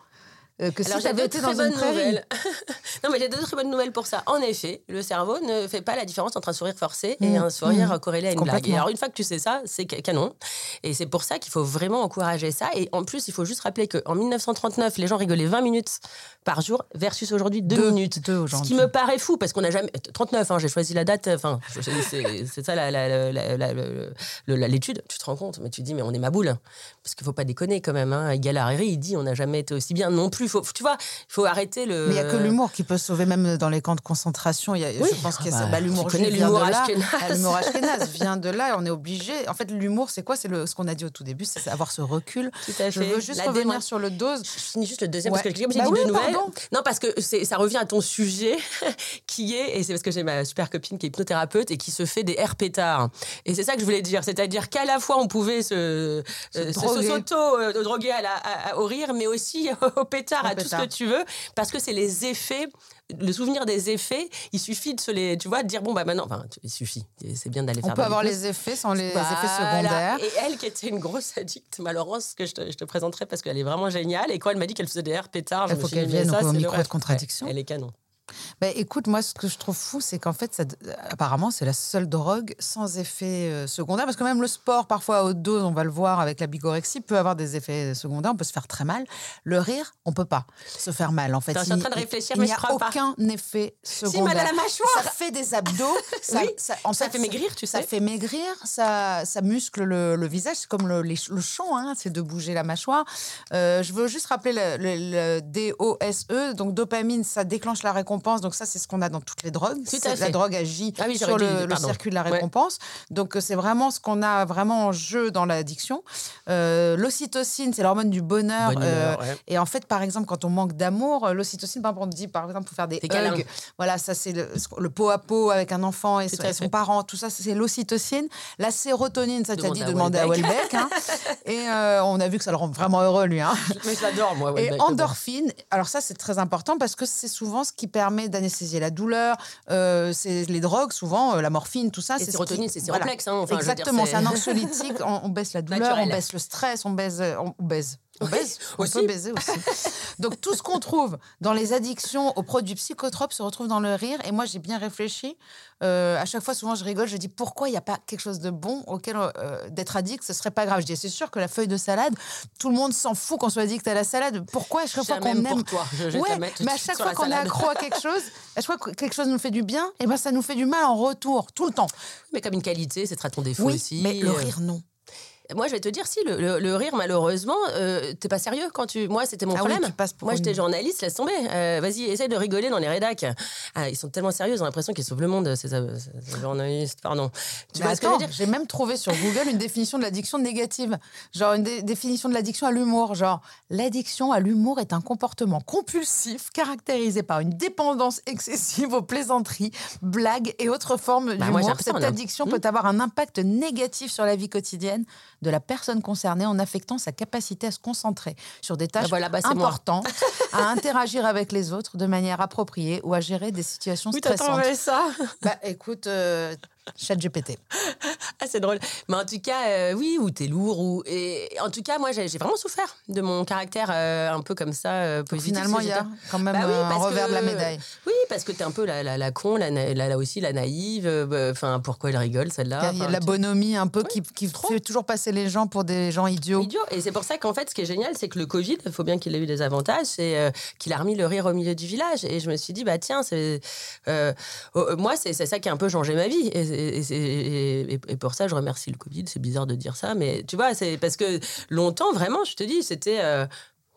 que Alors si deux été très dans une bonnes prairie. nouvelles. non mais j'ai deux très bonnes nouvelles pour ça. En effet, le cerveau ne fait pas la différence entre un sourire forcé et Mm, un sourire mm. corrélé à une blague. Et alors une fois que tu sais ça, c'est ca- canon. Et c'est pour ça qu'il faut vraiment encourager ça. Et en plus, il faut juste rappeler qu'en 1939, les gens rigolaient 20 minutes par jour versus aujourd'hui 2 Deux- minutes. deux Ce qui me paraît fou parce qu'on n'a jamais 39. hein, j'ai choisi la date. Enfin, c'est ça l'étude. Tu te rends compte, mais tu te dis mais on est ma boule parce qu'il faut pas déconner quand même. Hein. Egal Hariri, il dit on n'a jamais été aussi bien non plus. Faut, tu vois, il faut arrêter le. Mais il n'y a que l'humour qui peut sauver même dans les camps de concentration. Y a, Oui, je pense qu'il y a bah, ça. Bah, l'humour vient l'humour de là. Ah, L'humour ashkénaze vient de là. On est obligé. En fait, l'humour, c'est quoi? C'est ce qu'on a dit au tout début, c'est avoir ce recul. Tout à Je fait. veux juste La revenir sur le dose. Je finis juste le deuxième Ouais. parce que j'ai Bah oui, deux nouvelles. Non, parce que ça revient à ton sujet qui est, et c'est parce que j'ai ma super copine qui est hypnothérapeute et qui se fait des air pétards. Et c'est ça que je voulais dire, c'est-à-dire qu'à la fois on pouvait se, euh, se- droguer. se- s'auto-droguer à- au rire, mais aussi au pétard, À tout ce que tu veux, parce que c'est les effets. Le souvenir des effets, il suffit de se les, tu vois, de dire bon bah maintenant, enfin il suffit, c'est bien d'aller faire. On peut avoir les effets sans les Voilà. effets secondaires. Et elle, qui était une grosse addict, Malheureuse, que je te, je te présenterai parce qu'elle est vraiment géniale. Et quand elle m'a dit qu'elle faisait des airs pétards, Il faut qu'elle vienne ça, au micro de contradiction. Elle est canon. Bah, écoute, moi, ce que je trouve fou, c'est qu'en fait, ça, apparemment, c'est la seule drogue sans effet euh, secondaire. Parce que même le sport, parfois à haute dose, on va le voir avec la bigorexie, peut avoir des effets secondaires. On peut se faire très mal. Le rire, on peut pas se faire mal. En fait, je suis en Il- train de réfléchir, il mais n'y je a pas. aucun effet secondaire. mal à la mâchoire. Ça fait des abdos. ça, Oui, ça, en ça fait maigrir, tu Ça sais. fait maigrir. Ça, ça muscle le, le visage. C'est comme le, les- le chant, hein, c'est de bouger la mâchoire. Euh, je veux juste rappeler le, le- le DOSE. Donc, dopamine, ça déclenche la récompense. Donc, ça, c'est ce qu'on a dans toutes les drogues. Tout à C'est- La drogue agit Ah oui, sur le, circuit de la Ouais. récompense. Donc, euh, c'est vraiment ce qu'on a vraiment en jeu dans l'addiction. Euh, L'ocytocine, c'est l'hormone du bonheur. Bonne Euh, ouais. et en fait, par exemple, quand on manque d'amour, l'ocytocine, par exemple, on dit, par exemple, pour faire des hugs, voilà, ça c'est le, le pot à pot avec un enfant et, son, et son parent, tout ça, c'est l'ocytocine. La sérotonine, ça t'a Demande dit de demander à Welbeck. Welbeck. hein. et euh, on a vu que ça le rend vraiment heureux, lui. Hein. Mais je l'adore, moi. ouais, Et endorphine, alors ça c'est très important parce que c'est souvent ce qui permet d'anesthésier la douleur. Euh, c'est les drogues, souvent euh, la morphine, tout ça. C'est ce sérotonine, c'est voilà. séroplexe, hein, enfin, veux dire, Exactement, c'est- un anxiolytique. on, on baisse la douleur, Naturel. on baisse le stress, on baise, euh, on. On Oui, baise, on aussi. peut baiser aussi. Donc tout ce qu'on trouve dans les addictions aux produits psychotropes se retrouve dans le rire. Et moi j'ai bien réfléchi. Euh, à chaque fois, souvent je rigole, je dis pourquoi il n'y a pas quelque chose de bon auquel euh, d'être addict, ce serait pas grave? Je dis c'est sûr que la feuille de salade, tout le monde s'en fout qu'on soit addict à la salade. Pourquoi à chaque fois qu'on pour aime toi. Je- je vais Ouais, mais à chaque fois qu'on est accro à quelque chose, à chaque fois que quelque chose nous fait du bien, et ben ça nous fait du mal en retour, tout le temps. Mais comme une qualité, c'est très ton défaut Oui, aussi. mais le Euh, rire, non. Moi, je vais te dire, si, le, le- le rire, malheureusement, euh, t'es pas sérieux quand tu. Moi, c'était mon Ah problème. pour Moi, j'étais journaliste, laisse tomber. Euh, Vas-y, essaye de rigoler dans les rédacs. Ah, ils sont tellement sérieux, ils ont l'impression qu'ils sauvent le monde, ces, journalistes. Pardon. Tu Mais vois j'ai même trouvé sur Google une définition de l'addiction négative. Genre une dé- définition de l'addiction à l'humour. Genre, l'addiction à l'humour est un comportement compulsif caractérisé par une dépendance excessive aux plaisanteries, blagues et autres formes Bah, d'humour. Cette addiction Hmm. peut avoir un impact négatif sur la vie quotidienne de la personne concernée en affectant sa capacité à se concentrer sur des tâches voilà, bah, importantes, à interagir avec les autres de manière appropriée ou à gérer des situations Oui, stressantes. ça Bah écoute, euh, chat GPT. Ah, c'est drôle. Mais en tout cas, euh, oui, ou t'es lourd, ou. Et en tout cas, moi, j'ai vraiment souffert de mon caractère euh, un peu comme ça, euh, positif. Finalement, il y a quand même Bah oui, un revers que- de la médaille. Oui, parce que t'es un peu la, la, la con, la, là aussi, la naïve. bah, Enfin, pourquoi elle rigole, celle-là Il y a, la bonhomie un peu Oui, qui, qui fait toujours passer les gens pour des gens idiots. idiot. Et c'est pour ça qu'en fait, ce qui est génial, c'est que le Covid, il faut bien qu'il ait eu des avantages, c'est qu'il a remis le rire au milieu du village. Et je me suis dit, bah tiens, c'est euh, moi, c'est c'est ça qui a un peu changé ma vie. Et, et- pour ça, je remercie le Covid. C'est bizarre de dire ça, mais tu vois, c'est parce que longtemps, vraiment, je te dis, c'était. euh,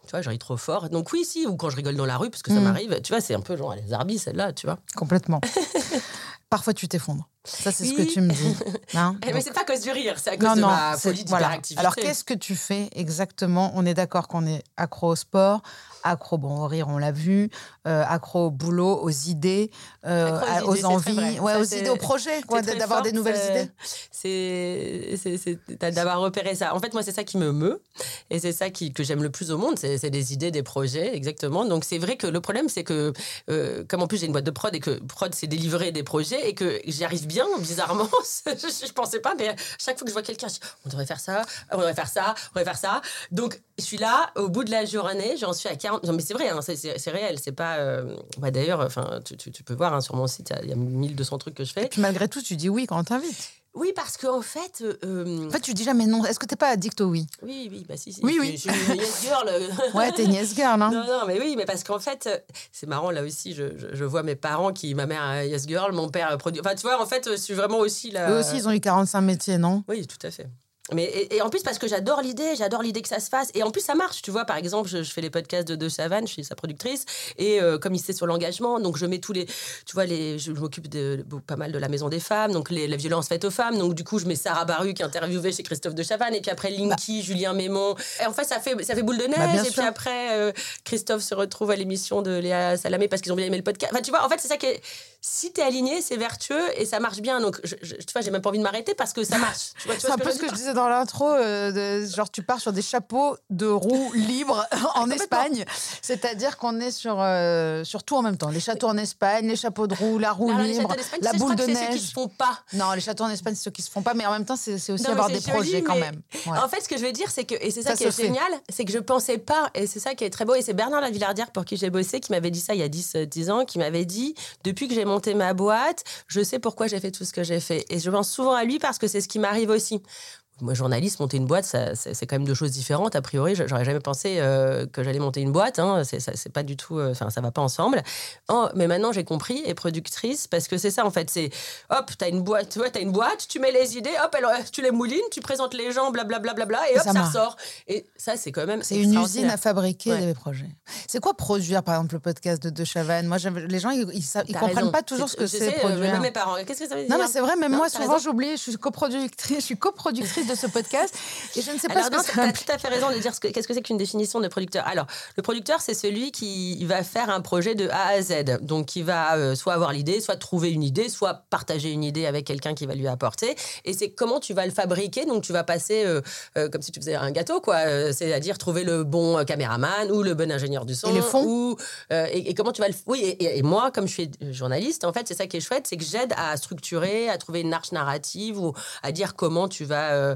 tu vois, je ris trop fort. Donc oui, si, ou quand je rigole dans la rue, parce que ça Mm. m'arrive, tu vois, c'est un peu genre les arbis, celle-là, tu vois. Complètement. Parfois, tu t'effondres. Ça, c'est ce que tu me dis. hein. Mais c'est pas à cause du rire, c'est à cause non, de non. ma folie voilà. Alors, qu'est-ce que tu fais exactement? On est d'accord qu'on est accro au sport, accro bon, au rire, on l'a vu, euh, accro au boulot, aux idées, euh, aux idées, envies, vrai. ouais, Ça, aux idées, aux projets, d'avoir des nouvelles euh, idées. C'est d'avoir repéré ça. En fait, moi, c'est ça qui me meut et c'est ça qui, que j'aime le plus au monde. C'est c'est des idées, des projets, exactement. Donc, c'est vrai que le problème, c'est que, euh, comme en plus j'ai une boîte de prod et que prod, c'est délivrer des projets et que j'y arrive bien, bizarrement. je, pensais pas, mais chaque fois que je vois quelqu'un, on devrait faire ça, on devrait faire ça, on devrait faire ça. Donc, je suis là, au bout de la journée, j'en suis à 40. Non, mais c'est vrai, hein, c'est- réel. C'est pas. euh, D'ailleurs, tu, tu- tu peux voir hein, sur mon site, il y a 1200 trucs que je fais. Puis malgré tout, tu dis oui quand on t'invite. Oui, parce qu'en fait. euh, En fait, tu dis jamais non. Est-ce que t'es pas addict au oui? Oui, oui, bah si, si. Oui, je, oui. Je suis une yes girl. Ouais, t'es une yes girl, hein. Non, non, mais oui, mais parce qu'en fait, euh, c'est marrant, là aussi, je, je- je vois mes parents qui, ma mère yes girl, mon père produit. Enfin, tu vois, en fait, je suis vraiment aussi là. Eux aussi, ils ont eu 45 métiers, non? Oui, tout à fait. Mais et, et en plus parce que j'adore l'idée, j'adore l'idée que ça se fasse. Et en plus ça marche, tu vois. Par exemple, je, je fais les podcasts de De Savane, je suis sa productrice, et euh, comme il sait sur l'engagement, donc je mets tous les, tu vois, les, je, je m'occupe de, de- pas mal de la maison des femmes, donc les, les violences faites aux femmes. Donc du coup, je mets Sarah Baru qui est interviewée chez Christophe De Chavannes, et puis après Linky, Julien Mémon. Et en fait, ça fait ça fait boule de neige. Bah, bien et sûr. puis après, euh, Christophe se retrouve à l'émission de Léa Salamé parce qu'ils ont bien aimé le podcast. Enfin, tu vois, en fait, c'est ça qui est. Si t'es aligné, c'est vertueux et ça marche bien. Donc, je, je- tu vois, j'ai même pas envie de m'arrêter parce que ça marche. Tu vois, tu C'est un peu ce que je disais dans l'intro, euh, genre tu pars sur des chapeaux de roues libres en Espagne, c'est-à-dire qu'on est sur, euh, sur tout en même temps. Les châteaux en Espagne, les chapeaux de roue, la roue Alors, libre, la boule de que c'est ceux qui neige. se font pas. Non, les châteaux en Espagne, c'est ceux qui se font pas, mais en même temps, c'est aussi Non, avoir des joli, projets quand même. Ouais. En fait, ce que je veux dire, c'est que, et c'est ça, Ça qui est fait. génial, c'est que je pensais pas, et c'est ça qui est très beau, et c'est Bernard Lavillardière pour qui j'ai bossé, qui m'avait dit ça il y a 10, euh, 10 ans, qui m'avait dit, depuis que j'ai monté ma boîte, je sais pourquoi j'ai fait tout ce que j'ai fait. Et je pense souvent à lui parce que c'est ce qui m'arrive aussi. Moi, journaliste, monter une boîte, c'est quand même deux choses différentes. A priori, j'aurais jamais pensé euh, que j'allais monter une boîte. Hein. C'est pas du tout, euh, enfin, ça va pas ensemble. Oh, mais maintenant, j'ai compris, et productrice, parce que c'est ça, en fait. C'est, hop, t'as une boîte, ouais, t'as une boîte, tu mets les idées, hop, tu les moulines, tu présentes les gens, blablabla, bla, bla, bla, et hop, ça ça, ressort. Et ça, c'est quand même. C'est une usine à fabriquer Ouais. des projets. C'est quoi produire, par exemple, le podcast de De Chavannes? Moi, les gens, ils, ils, comprennent raison. pas toujours ce que c'est euh, produire. Même mes parents, qu'est-ce que ça veut dire Non, mais c'est vrai, même Non, moi, souvent, j'oublie, je suis coproductrice, je suis coproductrice de ce podcast et je ne sais pas Alors, ce que tout à fait raison de dire ce que- qu'est-ce que c'est qu'une définition de producteur. Alors, le producteur, c'est celui qui va faire un projet de A à Z. Donc, qui va euh, soit avoir l'idée, soit trouver une idée, soit partager une idée avec quelqu'un qui va lui apporter. Et c'est comment tu vas le fabriquer. Donc, tu vas passer euh, euh, comme si tu faisais un gâteau, quoi. C'est-à-dire trouver le bon caméraman ou le bon ingénieur du son. Et les fonds ou, et, et comment tu vas le. Oui, et, et- et moi, comme je suis journaliste, en fait, c'est ça qui est chouette, c'est que j'aide à structurer, à trouver une arche narrative ou à dire comment tu vas. euh,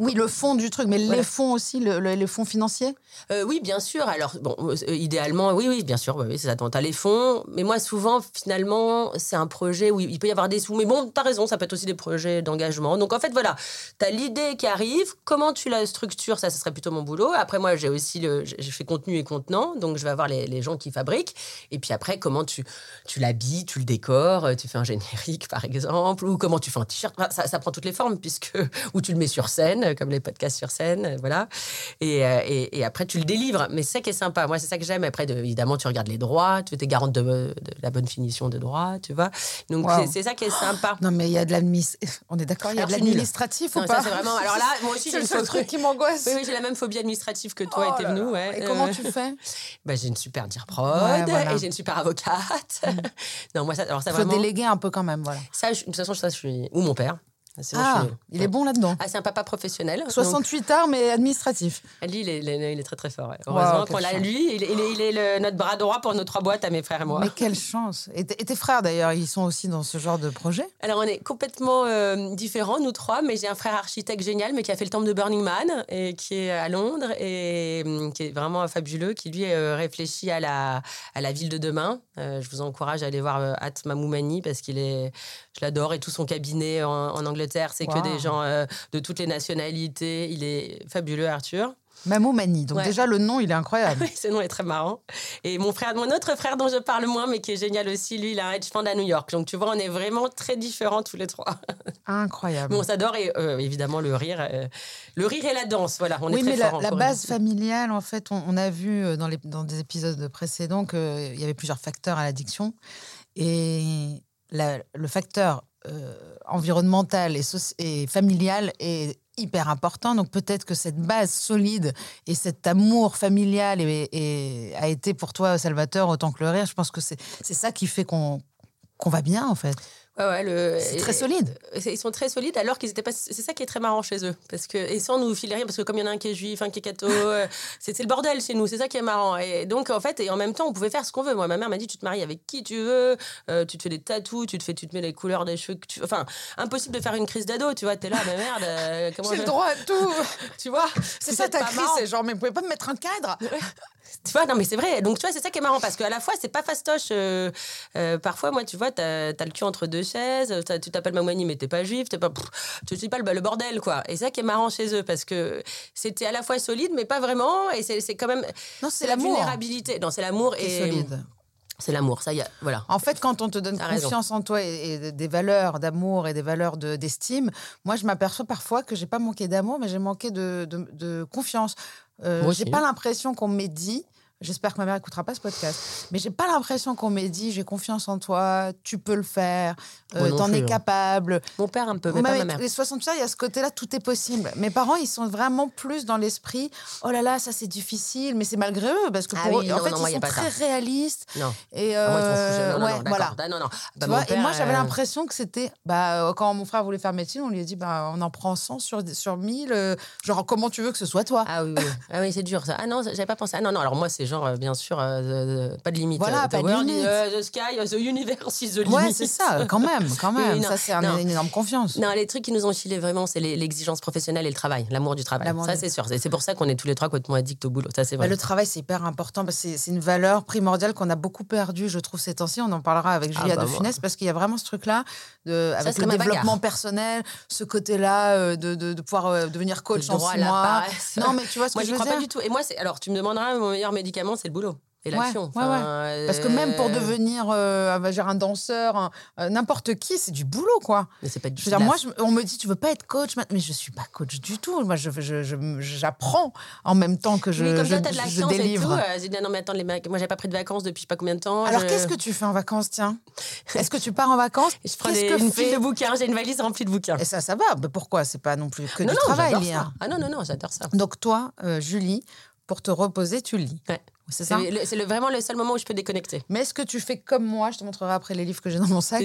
Oui, le fond du truc, mais Voilà. les fonds aussi, le- le- les fonds financiers? Euh, oui, bien sûr. Alors, bon, euh, idéalement, oui, oui, bien sûr, oui, c'est ça. T'as les fonds. Mais moi, souvent, finalement, c'est un projet où il peut y avoir des sous. Mais bon, t'as raison, ça peut être aussi des projets d'engagement. Donc, en fait, voilà, t'as l'idée qui arrive. Comment tu la structures, ça, ce serait plutôt mon boulot. Après, moi, j'ai aussi le. J'ai fait contenu et contenant. Donc, je vais avoir les, les gens qui fabriquent. Et puis après, comment tu, tu l'habilles, tu le décores, euh, tu fais un générique, par exemple. Ou comment tu fais un t-shirt? Enfin, ça, ça prend toutes les formes, puisque. Ou tu le mets sur scène, euh, comme les podcasts sur scène. euh, Voilà. Et, euh, et, et après, tu le délivres. Mais c'est ça qui est sympa. Moi, c'est ça que j'aime. Après, de- évidemment, tu regardes les droits, tu es garante de, de la bonne finition de droit, tu vois. Donc, Wow. c'est- ça qui est sympa. Non, mais il y a de l'administratif. On est d'accord, il y a de l'administratif ou Non, pas ça, vraiment. Alors là, moi aussi, j'ai le seul truc qui m'angoisse. Oui, oui, j'ai la même phobie administrative que toi Oh et tes là venu. là. Ouais. Et Euh, comment tu fais bah, J'ai une super dire prod Ouais, voilà. et j'ai une super avocate. non, moi, ça, alors ça Il faut vraiment. déléguer un peu quand même, voilà. Ça, je- de toute façon, ça, je suis. Ou mon père. Ah, nulle. il est bon là-dedans. Ah, c'est un papa professionnel. donc- 68 arts, mais administratif. Lui, il est, il est- il est très très fort. ouais. Heureusement qu'on l'a lui. Il est, il est- il est le- notre bras droit pour nos trois boîtes à mes frères et moi. Mais quelle chance. Et, tes frères, d'ailleurs, ils sont aussi dans ce genre de projet? Alors, on est complètement euh, différents, nous trois, mais j'ai un frère architecte génial, mais qui a fait le temple de Burning Man, et qui est à Londres, et hum, qui est vraiment fabuleux, qui lui euh, réfléchit à la, à la ville de demain. Euh, je vous encourage à aller voir euh, At Mamoumani, parce qu'il est, je l'adore, et tout son cabinet en, en Angleterre, c'est Wow. que des gens euh, de toutes les nationalités. Il est fabuleux, Arthur. Mamou Mani. Donc Ouais. déjà, le nom, il est incroyable. Oui, ce nom est très marrant. Et mon frère, mon autre frère dont je parle moins, mais qui est génial aussi, lui, il a un hedge fund à New York. Donc tu vois, on est vraiment très différents tous les trois. Incroyable. Mais on s'adore et euh, évidemment le rire, euh, le rire et la danse. Voilà, on oui, est très mais la, la base familiale, en fait, on, on a vu dans, les, dans des épisodes précédents qu'il y avait plusieurs facteurs à l'addiction. Et le facteur euh, environnemental et, familial est hyper important. Donc peut-être que cette base solide et cet amour familial a été pour toi, Salvatore, autant que le rire. Je pense que c'est ça qui fait qu'on va bien, en fait. Ouais, ouais, le- C'est très solide. Ils sont très solides alors qu'ils étaient pas. C'est ça qui est très marrant chez eux. Parce que, et sans nous filer rien, parce que comme il y en a un qui est juif, un qui est catho, euh, c'est le bordel chez nous. C'est ça qui est marrant. Et donc, en fait, et en même temps, on pouvait faire ce qu'on veut. Moi, ma mère m'a dit tu te maries avec qui tu veux, euh, tu te fais des tatous, tu te, fais, tu te mets les couleurs des cheveux que tu Enfin, impossible de faire une crise d'ado. Tu vois, t'es là, mais merde, euh, comment J'ai je- le droit à tout. Tu vois C'est ça ta crise, c'est genre, mais vous pouvez pas me mettre un cadre Tu vois, non, mais c'est vrai. Donc, tu vois, c'est ça qui est marrant parce qu'à la fois, c'est pas fastoche. euh, euh, parfois, moi, tu vois, t'as as le cul entre deux chaises, tu t'appelles Mamouani, mais t'es pas juif, t'es pas. pff, tu dis pas le, le bordel, quoi. Et c'est ça qui est marrant chez eux parce que c'était à la fois solide, mais pas vraiment. Et c'est quand même. Non, C'est la vulnérabilité. Non, c'est l'amour et. solide. C'est l'amour, ça y a, voilà. En fait, quand on te donne raison. confiance en toi et, et des valeurs d'amour et des valeurs de- d'estime, moi, je m'aperçois parfois que j'ai pas manqué d'amour, mais j'ai manqué de, de- de confiance. Euh, j'ai pas l'impression qu'on m'ait dit. J'espère que ma mère écoutera pas ce podcast, mais j'ai pas l'impression qu'on m'ait dit j'ai confiance en toi, tu peux le faire, euh, t'en es hein. capable. Mon père un peu, mais Même pas ma avec mère. les 68 ans, il y a ce côté-là, tout est possible. Mes parents, ils sont vraiment plus dans l'esprit oh là là, ça c'est difficile, mais c'est malgré eux, parce que Ah pour oui, eux, en fait, non, ils sont très ça. réalistes. Non. Et Ah, moi, ils euh, ouais, non, voilà. Ah, non, non. Bah, Tu mon vois, et moi, j'avais euh, l'impression que c'était. Bah, euh, quand mon frère voulait faire médecine, on lui a dit bah, on en prend 100 sur, sur 1000. euh, genre, comment tu veux que ce soit toi? Ah oui, oui. Ah oui, c'est dur ça. Ah non, j'avais pas pensé. Ah non, non, alors moi, c'est genre, euh, bien sûr, euh, euh, pas de limite. Voilà, pas de limite. the sky, uh, the universe is the limit. Ouais, c'est ça, quand même, quand Oui, même. non, ça, c'est un- une énorme confiance. Non, les trucs qui nous ont filé vraiment, c'est l'exigence professionnelle et le travail, l'amour du travail. Ça, c'est sûr. C'est pour ça qu'on est tous les trois complètement addicts au boulot. Ça, c'est Bah, vrai. le travail, c'est hyper important. parce que c'est une valeur primordiale qu'on a beaucoup perdue, je trouve, ces temps-ci. On en parlera avec Ah Julia bah, de moi. Funès, parce qu'il y a vraiment ce truc-là, avec le développement personnel, ce côté-là de, de, de pouvoir devenir coach en six mois. Non, mais tu vois ce Moi, que j'y je veux crois pas du tout. Et moi, alors, tu me demanderas, mon meilleur médicament, c'est le boulot et Ouais, l'action. ouais, ouais. Enfin, Parce que même pour euh, devenir euh, un danseur, euh, n'importe qui, c'est du boulot, quoi. Mais c'est pas du Je veux dire, moi, je- on me dit, tu veux pas être coach Mais je suis pas coach du tout. Moi, je, je- je- j'apprends en même temps que je, mais comme je, toi, de je chance et tout. délivre. euh, j'ai dit, non, mais attends, les mecs, moi, j'ai pas pris de vacances depuis je sais pas combien de temps. Alors, qu'est-ce que tu fais en vacances, tiens? Est-ce que tu pars en vacances? Je prends Qu'est-ce des, que une file de bouquins, j'ai une valise remplie de bouquins. Et ça, ça va. Mais pourquoi? C'est pas non plus que non, du non, travail, ça. Ah non, non, non, j'adore ça. Donc, toi, euh, Julie, pour te reposer, tu lis. Ouais. C'est ça c'est le- vraiment le seul moment où je peux déconnecter. Mais est-ce que tu fais comme moi Je te montrerai après les livres que j'ai dans mon sac.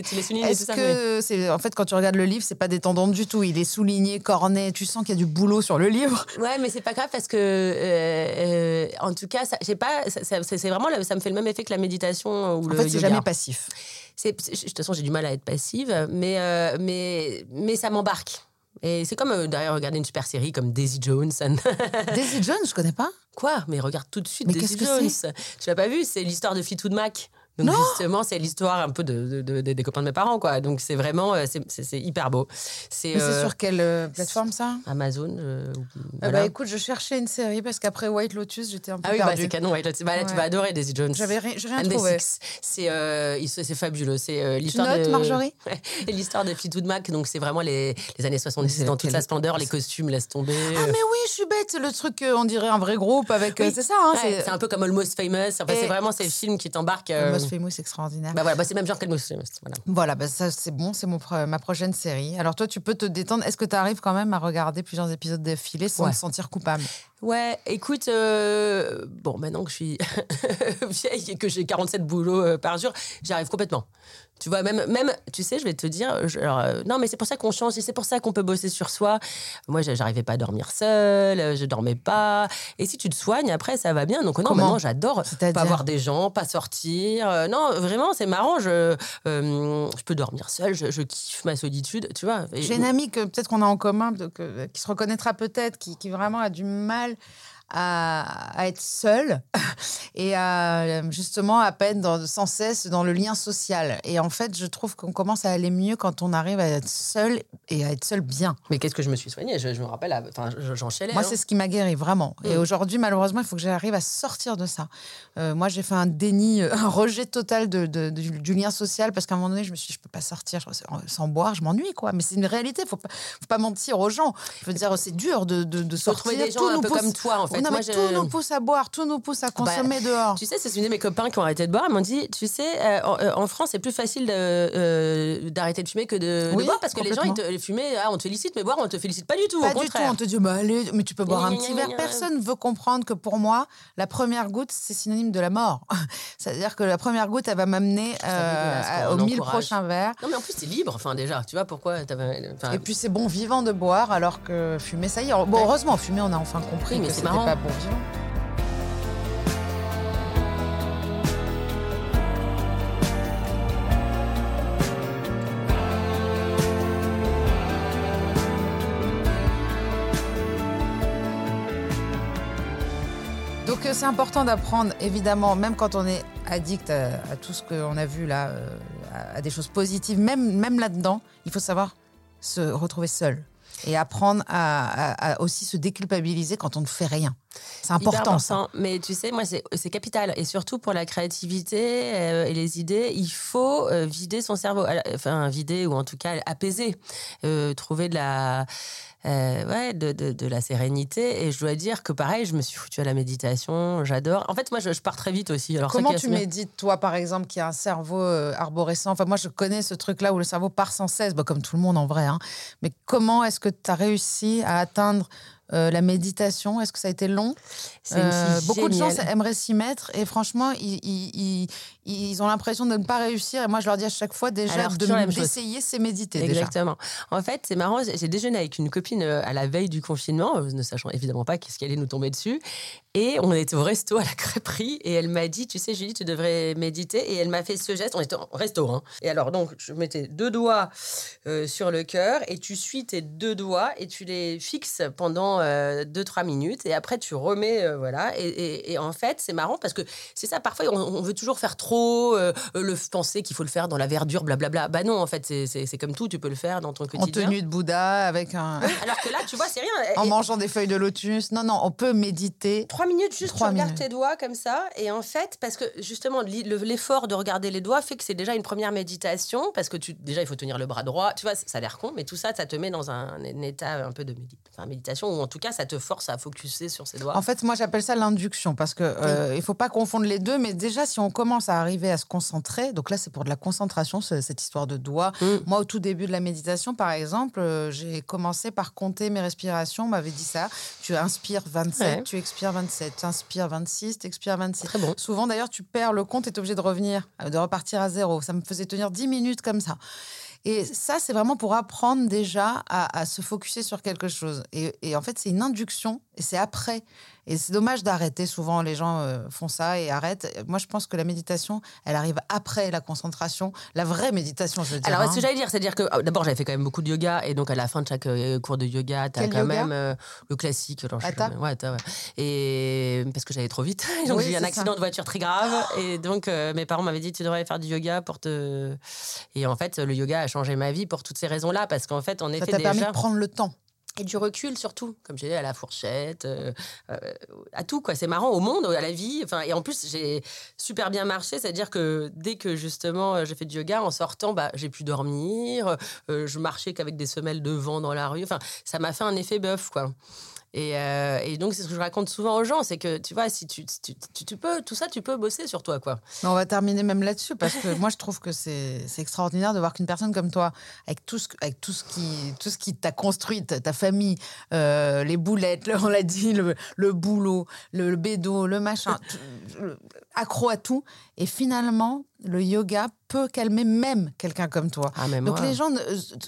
Est-ce que c'est en fait quand tu regardes le livre, c'est pas détendant du tout. Il est souligné, corné. Tu sens qu'il y a du boulot sur le livre. Ouais, mais c'est pas grave parce que, euh, euh, en tout cas, ça, j'ai pas, c'est vraiment, ça me fait le même effet que la méditation ou En le fait, c'est jamais passif. De toute façon, j'ai du mal à être passive, mais, euh, mais, mais ça m'embarque. Et c'est comme euh, derrière regarder une super série comme Daisy Jones. Daisy Jones, je connais pas. Quoi? Mais regarde tout de suite Mais Daisy que Jones. Tu l'as pas vu? C'est l'histoire de Fleetwood Mac. Donc Non. justement, c'est l'histoire un peu de, de- de- des copains de mes parents, quoi. Donc c'est vraiment, euh, c'est- hyper beau. C'est euh, sur quelle euh, plateforme ça? Amazon. euh, voilà. bah écoute, je cherchais une série parce qu'après White Lotus, j'étais un peu Ah oui, bah, c'est canon. Là, tu, bah, là, tu vas adorer Daisy Jones. J'avais ri- rien trouvé. C'est fabuleux. C'est l'histoire de Marjorie? L'histoire de Fleetwood Mac. Donc c'est vraiment les, les années 70 Mais dans toute sa splendeur. Les costumes laissent tomber. Ah mais oui, je suis bête. Le truc, on dirait un vrai groupe avec. Oui. C'est ça. Hein, Ouais, c'est un peu comme Almost Famous. Enfin, c'est vraiment ces films qui t'embarquent. Most Famous, extraordinaire. Bah voilà, bah, c'est même genre Famous. Voilà. Voilà, bah ça c'est bon, c'est mon ma prochaine série. Alors toi, tu peux te détendre. Est-ce que tu arrives quand même à regarder plusieurs épisodes d'affilée sans Ouais. te sentir coupable? Ouais, écoute, euh, bon, maintenant que je suis vieille et que j'ai 47 boulots euh, par jour, j'y arrive complètement. Tu vois, même, même, tu sais, je vais te dire, je- alors, euh, non, mais c'est pour ça qu'on change et c'est pour ça qu'on peut bosser sur soi. Moi, je- j'arrivais pas à dormir seule, euh, je dormais pas. Et si tu te soignes, après, ça va bien. Donc, non, Comment maintenant, j'adore pas voir des gens, pas sortir. Euh, non, vraiment, c'est marrant. Je, euh, je peux dormir seule, je, je kiffe ma solitude, tu vois. J'ai une amie que peut-être qu'on a en commun, que- qui se reconnaîtra peut-être, qui, qui vraiment a du mal à, à être seule et à justement à peine dans, sans cesse dans le lien social. Et en fait, je trouve qu'on commence à aller mieux quand on arrive à être seul et à être seul bien. Mais qu'est-ce que je me suis soignée? Je, je me rappelle, j'enchaînais. Moi, hein. c'est ce qui m'a guéri, vraiment. Et Mm. aujourd'hui, malheureusement, il faut que j'arrive à sortir de ça. Euh, moi, j'ai fait un déni, euh, un rejet total de, de- du, du lien social parce qu'à un moment donné, je me suis dit, je peux pas sortir sans boire, je m'ennuie, quoi. Mais c'est une réalité, faut pas, faut pas mentir aux gens. Je veux dire, c'est dur de, de, sortir. trouver des gens Tout un nous peu pousse- comme toi, en fait. Non, Moi, mais je- tout nous pousse à boire, tout nous pousse à consommer dehors. Tu sais, c'est une de mes copains qui ont arrêté de boire. Ils m'ont dit, tu sais, euh, en, euh, en France, c'est plus facile euh, d'arrêter de fumer que de, de Oui, boire parce que les gens, ils te fumer, ah, on te félicite, mais boire, on te félicite pas du tout. Pas au du tout, on te dit, bah, allez, mais tu peux boire un petit verre. Personne veut comprendre que pour moi, la première goutte, c'est synonyme de la mort. C'est-à-dire que la première goutte, elle va m'amener euh, aux mille encourage. prochains verres. Non, mais en plus, c'est libre. Enfin, déjà, tu vois pourquoi enfin, Et puis c'est bon vivant de boire alors que fumer, ça y est. Bon, heureusement, fumer, on a enfin compris Oui, mais c'est marrant. Pas bon vivant. Donc euh, c'est important d'apprendre, évidemment, même quand on est addict à, à tout ce qu'on a vu là, euh, à, à des choses positives, même, même là-dedans, il faut savoir se retrouver seul et apprendre à, à- à aussi se déculpabiliser quand on ne fait rien. C'est important, ça. Mais tu sais, moi, c'est capital. Et surtout pour la créativité euh, et les idées, il faut euh, vider son cerveau. Enfin, vider ou en tout cas apaiser. Euh, trouver de la euh, ouais, de, de, la sérénité. Et je dois dire que pareil, je me suis foutue à la méditation, j'adore. En fait, moi, je, pars très vite aussi. Alors, Comment tu médites, toi, par exemple, qui a un cerveau euh, arborescent? Enfin, moi, je connais ce truc-là où le cerveau part sans cesse, bah, comme tout le monde en vrai. Hein. Mais comment est-ce que tu as réussi à atteindre euh, la méditation, est-ce que ça a été long euh, Beaucoup de gens aimeraient s'y mettre et franchement, ils, ils, ont l'impression de ne pas réussir. Et moi, je leur dis à chaque fois déjà d'essayer, c'est méditer. Exactement. En fait, c'est marrant, j'ai déjeuné avec une copine euh, à la veille du confinement, ne sachant évidemment pas qu'est-ce qui allait nous tomber dessus. Et on était au resto à la crêperie et elle m'a dit, tu sais, Julie, tu devrais méditer. Et elle m'a fait ce geste. On était au resto. Hein. Et alors, donc, je mettais deux doigts sur le cœur et tu suis tes deux doigts et tu les fixes pendant 2-3 euh, minutes et après tu remets, euh, voilà. Et, en fait, c'est marrant parce que c'est ça, parfois on, veut toujours faire trop, euh, le penser qu'il faut le faire dans la verdure, blablabla. Bah non, en fait, c'est comme tout, tu peux le faire dans ton quotidien. En tenue de Bouddha, avec un. Alors que là, tu vois, c'est rien. en mangeant des feuilles de lotus. Non, non, on peut méditer. 3 minutes, juste tu regardes tes doigts comme ça. Et en fait, parce que justement, l'effort de regarder les doigts fait que c'est déjà une première méditation parce que tu, déjà, il faut tenir le bras droit. Tu vois, ça a l'air con, mais tout ça, ça te met dans un, état un peu de méditation où en tout cas, ça te force à focuser sur ses doigts. En fait, moi, j'appelle ça l'induction parce que euh, il faut pas confondre les deux. Mais déjà, si on commence à arriver à se concentrer, donc là, c'est pour de la concentration, cette histoire de doigts. Mm. Moi, au tout début de la méditation, par exemple, euh, j'ai commencé par compter mes respirations. On m'avait dit ça. Tu inspires 27, tu expires 27, tu inspires 26, tu expires 26. Très bon. Souvent, d'ailleurs, tu perds le compte et tu es obligé de revenir, euh, de repartir à zéro. Ça me faisait tenir 10 minutes comme ça. Et ça, c'est vraiment pour apprendre déjà à, se focuser sur quelque chose. Et, en fait, c'est une induction, et c'est après et c'est dommage d'arrêter. Souvent, les gens euh, font ça et arrêtent. Moi, je pense que la méditation, elle arrive après la concentration, la vraie méditation, je veux dire. Alors, ce que hein. j'allais dire, c'est-à-dire que oh, d'abord, j'avais fait quand même beaucoup de yoga. Et donc, à la fin de chaque euh, cours de yoga, tu as quand même euh, le classique. Alors, ouais, ouais. Et parce que j'allais trop vite. donc, j'ai eu un accident de voiture très grave. Et donc, mes parents m'avaient dit, tu devrais faire du yoga pour te. Et en fait, le yoga a changé ma vie pour toutes ces raisons-là. Parce qu'en fait, on était. Ça t'a permis de prendre le temps et du recul surtout, comme j'ai dit à la fourchette, euh, euh, à tout quoi. C'est marrant au monde, à la vie. Enfin et en plus j'ai super bien marché, c'est-à-dire que dès que justement euh, j'ai fait du yoga en sortant, bah j'ai pu dormir, je marchais qu'avec des semelles de vent dans la rue. Enfin ça m'a fait un effet bœuf quoi. Euh, et, donc, c'est ce que je raconte souvent aux gens, c'est que, tu vois, si tu, tu, peux, tout ça, tu peux bosser sur toi, quoi. On va terminer même là-dessus, parce que moi, je trouve que c'est extraordinaire de voir qu'une personne comme toi, avec tout ce, avec tout ce qui, t'a construit, ta, famille, euh, les boulettes, on l'a dit, le, le boulot, le, le bédo, le machin, accro à tout, et finalement, le yoga peut calmer même quelqu'un comme toi. Ah, Donc les gens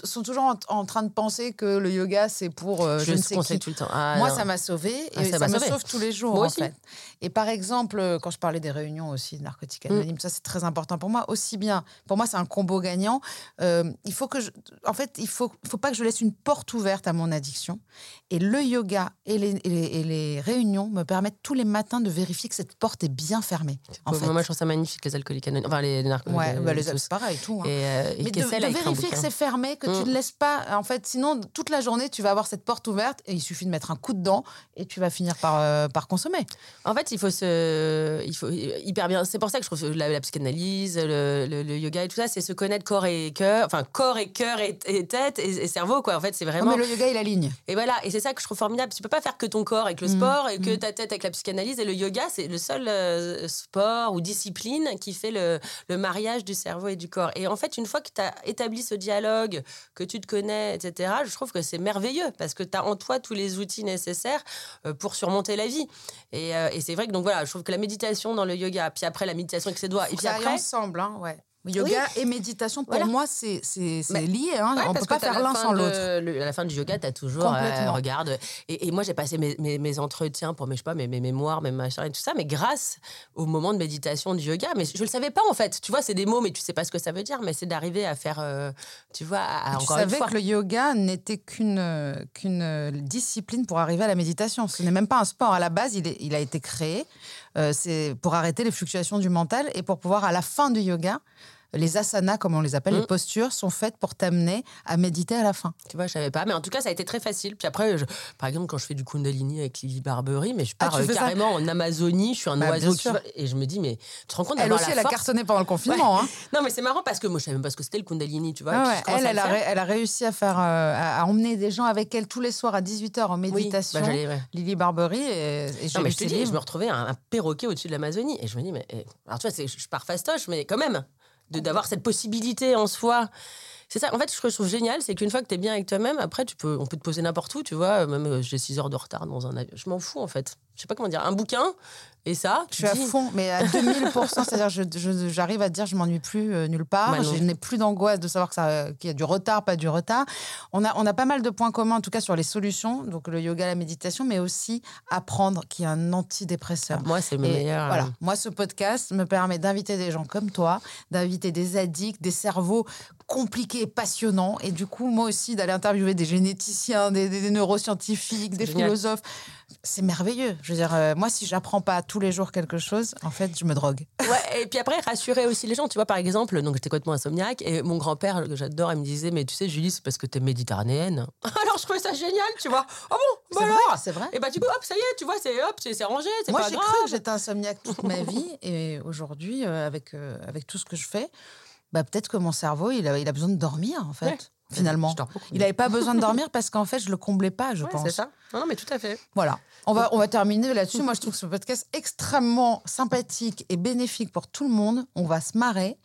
sont toujours en, train de penser que le yoga c'est pour euh, je, ne sais qui. Tout le temps. Ah, moi ça m'a sauvé ah, et ça, me sauve tous les jours en fait. Et par exemple quand je parlais des réunions aussi de narcotiques mm. anonymes, ça c'est très important pour moi aussi bien. Pour moi c'est un combo gagnant. Euh, il faut que je, en fait il faut faut pas que je laisse une porte ouverte à mon addiction. Et le yoga et les, et les, réunions me permettent tous les matins de vérifier que cette porte est bien fermée. En fait. Moi je trouve ça magnifique les alcooliques anonymes, enfin les, narcotiques. Ouais, bah, les c'est pareil tout. Hein. Euh, mais de, vérifier que c'est fermé, que tu mm. ne laisses pas. En fait, sinon, toute la journée, tu vas avoir cette porte ouverte et il suffit de mettre un coup dedans et tu vas finir par, euh, par consommer. En fait, il faut se. Il faut hyper bien. C'est pour ça que je trouve la, la psychanalyse, le, le, yoga et tout ça, c'est se connaître corps et cœur. Enfin, corps et cœur et, tête et, cerveau, quoi. En fait, c'est vraiment. mais le yoga, il aligne. Et voilà. Et c'est ça que je trouve formidable. Tu peux pas faire que ton corps avec le mm. sport et que mm. ta tête avec la psychanalyse. Et le yoga, c'est le seul euh, sport ou discipline qui fait le, le mariage du cerveau et du corps. Et en fait, une fois que tu as établi ce dialogue, que tu te connais, etc., je trouve que c'est merveilleux parce que tu as en toi tous les outils nécessaires euh, pour surmonter la vie. Et, euh, et c'est vrai que donc voilà, je trouve que la méditation dans le yoga, puis après la méditation avec ses doigts, et puis après ensemble, hein, ouais. Yoga et méditation, pour moi, c'est lié. Hein. on ne peut pas faire l'un sans l'autre. À la fin du yoga, tu as toujours, euh, regarde. Et, moi, j'ai passé mes, mes, entretiens pour mes, je sais pas, mes, mes mémoires, mes machins et tout ça, mais grâce au moment de méditation du yoga. Mais je ne le savais pas, en fait. Tu vois, c'est des mots, mais tu sais pas ce que ça veut dire. Mais c'est d'arriver à faire, euh, tu vois, à, tu savais que le yoga n'était qu'une qu'une discipline pour arriver à la méditation. Ce n'est même pas un sport. À la base, il, il a été créé. Euh, c'est pour arrêter les fluctuations du mental et pour pouvoir, à la fin du yoga, les asanas, comme on les appelle, Mm. les postures, sont faites pour t'amener à méditer à la fin. Tu vois, je savais pas. Mais en tout cas, ça a été très facile. Puis après, je- par exemple, quand je fais du Kundalini avec Lily Barbery, mais je Ah, pars ça carrément en Amazonie, je suis un Bah, oiseau. tu sûr. vois, et je me dis, mais tu te rends compte Elle aussi, la elle a force cartonné pendant le confinement. hein. Non, mais c'est marrant parce que moi, je savais même pas ce que c'était le Kundalini, tu vois. Ah ouais, Elle, elle le a, faire. ré- elle a réussi à faire, euh, à, emmener des gens avec elle tous les soirs à 18h en Oui, méditation. bah, ouais. Lily Barbery et, Non, mais je te ses dis, livres. je me retrouvais un, un perroquet au-dessus de l'Amazonie. Et je me dis, mais. eh, Alors, tu vois, je pars fastoche, mais quand même, de- d'avoir cette possibilité en soi. C'est ça, en fait, ce que je trouve génial, c'est qu'une fois que tu es bien avec toi-même, après, tu peux, on peut te poser n'importe où, tu vois. Même euh, j'ai 6 heures de retard dans un avion. Je m'en fous, en fait. Je sais pas comment dire. Un bouquin, et ça. Je suis à fond, mais à 2000%, c'est-à-dire je, j'arrive à dire je m'ennuie plus euh, nulle part, Bah je n'ai plus d'angoisse de savoir que ça, qu'il y a du retard, pas du retard. On a, on a pas mal de points communs, en tout cas sur les solutions, donc le yoga, la méditation, mais aussi apprendre qu'il y a un antidépresseur. Moi, c'est le Et meilleur. Voilà. Moi, ce podcast me permet d'inviter des gens comme toi, d'inviter des addicts, des cerveaux compliqués et passionnants. Et du coup, moi aussi, d'aller interviewer des généticiens, des, des- des neuroscientifiques, des génial. philosophes. C'est merveilleux. Je veux dire, euh, moi, si j'apprends pas tous les jours quelque chose, en fait, je me drogue. Ouais, et puis après, rassurer aussi les gens. Tu vois, par exemple, donc j'étais complètement insomniaque et mon grand-père, que j'adore, il me disait Mais tu sais, Julie, c'est parce que t'es méditerranéenne. Alors je trouvais ça génial, tu vois. Ah bon Bah C'est alors vrai, c'est vrai. Et bah, du coup, hop, ça y est, tu vois, c'est hop, c'est c'est rangé, c'est Moi, j'ai cru que j'étais insomniaque toute ma vie. Et aujourd'hui, euh, avec, euh, avec tout ce que je fais, bah, peut-être que mon cerveau, il a, il a besoin de dormir, en fait, Ouais. Finalement. Il n'avait pas besoin de dormir parce qu'en fait, je le comblais pas, je Ouais, pense. c'est ça. Non, non, mais tout à fait. Voilà. On va, on va terminer là-dessus. Moi, je trouve ce podcast extrêmement sympathique et bénéfique pour tout le monde. On va se marrer.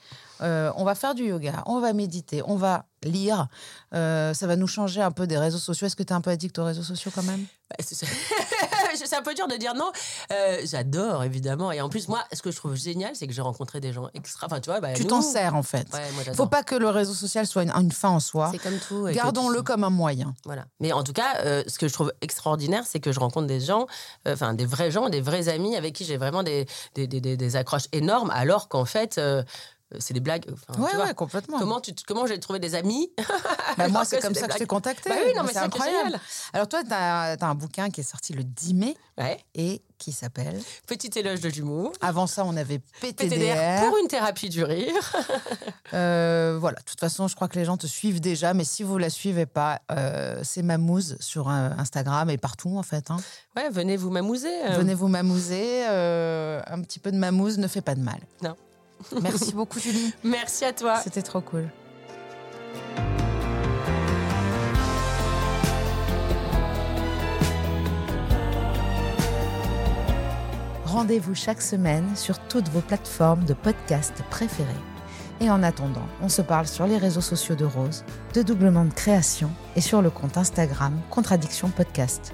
Euh, on va faire du yoga. On va méditer. On va lire. Euh, ça va nous changer un peu des réseaux sociaux. Est-ce que tu es un peu addict aux réseaux sociaux quand même? Bah, c'est un peu dur de dire non. Euh, J'adore, évidemment. Et en plus, moi, ce que je trouve génial, c'est que j'ai rencontré des gens extra. Enfin, tu vois, bah, Tu t'en sers en fait. Ouais, Il j'adore. faut pas que le réseau social soit une, une fin en soi. C'est comme tout. Gardons-le tu- comme un moyen. Voilà. Mais en tout cas, euh, ce que je trouve extraordinaire, c'est que je rencontre des gens, enfin des vrais gens, des vrais amis avec qui j'ai vraiment des, des, des- des- des accroches énormes, alors qu'en fait, c'est des blagues. enfin, Ouais, tu vois. ouais, complètement. Comment, tu, comment j'ai trouvé des amis? Bah, moi, c'est comme ça que je t'ai blagues contacté. Bah oui, non, mais c'est incroyable. Alors, toi, tu as, un bouquin qui est sorti le 10 mai Ouais. et qui s'appelle Petit éloge de l'humour. Avant ça, on avait PTDR. PTDR pour une thérapie du rire. Euh, voilà, de toute façon, je crois que les gens te suivent déjà, mais si vous la suivez pas, euh, c'est Mamouze sur euh, Instagram et partout en fait. hein. Ouais, venez vous m'amouser. euh. Venez vous mamouser. un petit peu de mamouze ne fait pas de mal. Non. Merci beaucoup, Julie. Merci à toi. C'était trop cool. Rendez-vous chaque semaine sur toutes vos plateformes de podcast préférées. Et en attendant, on se parle sur les réseaux sociaux de Rose, de Doublement de Création et sur le compte Instagram Contradiction Podcast.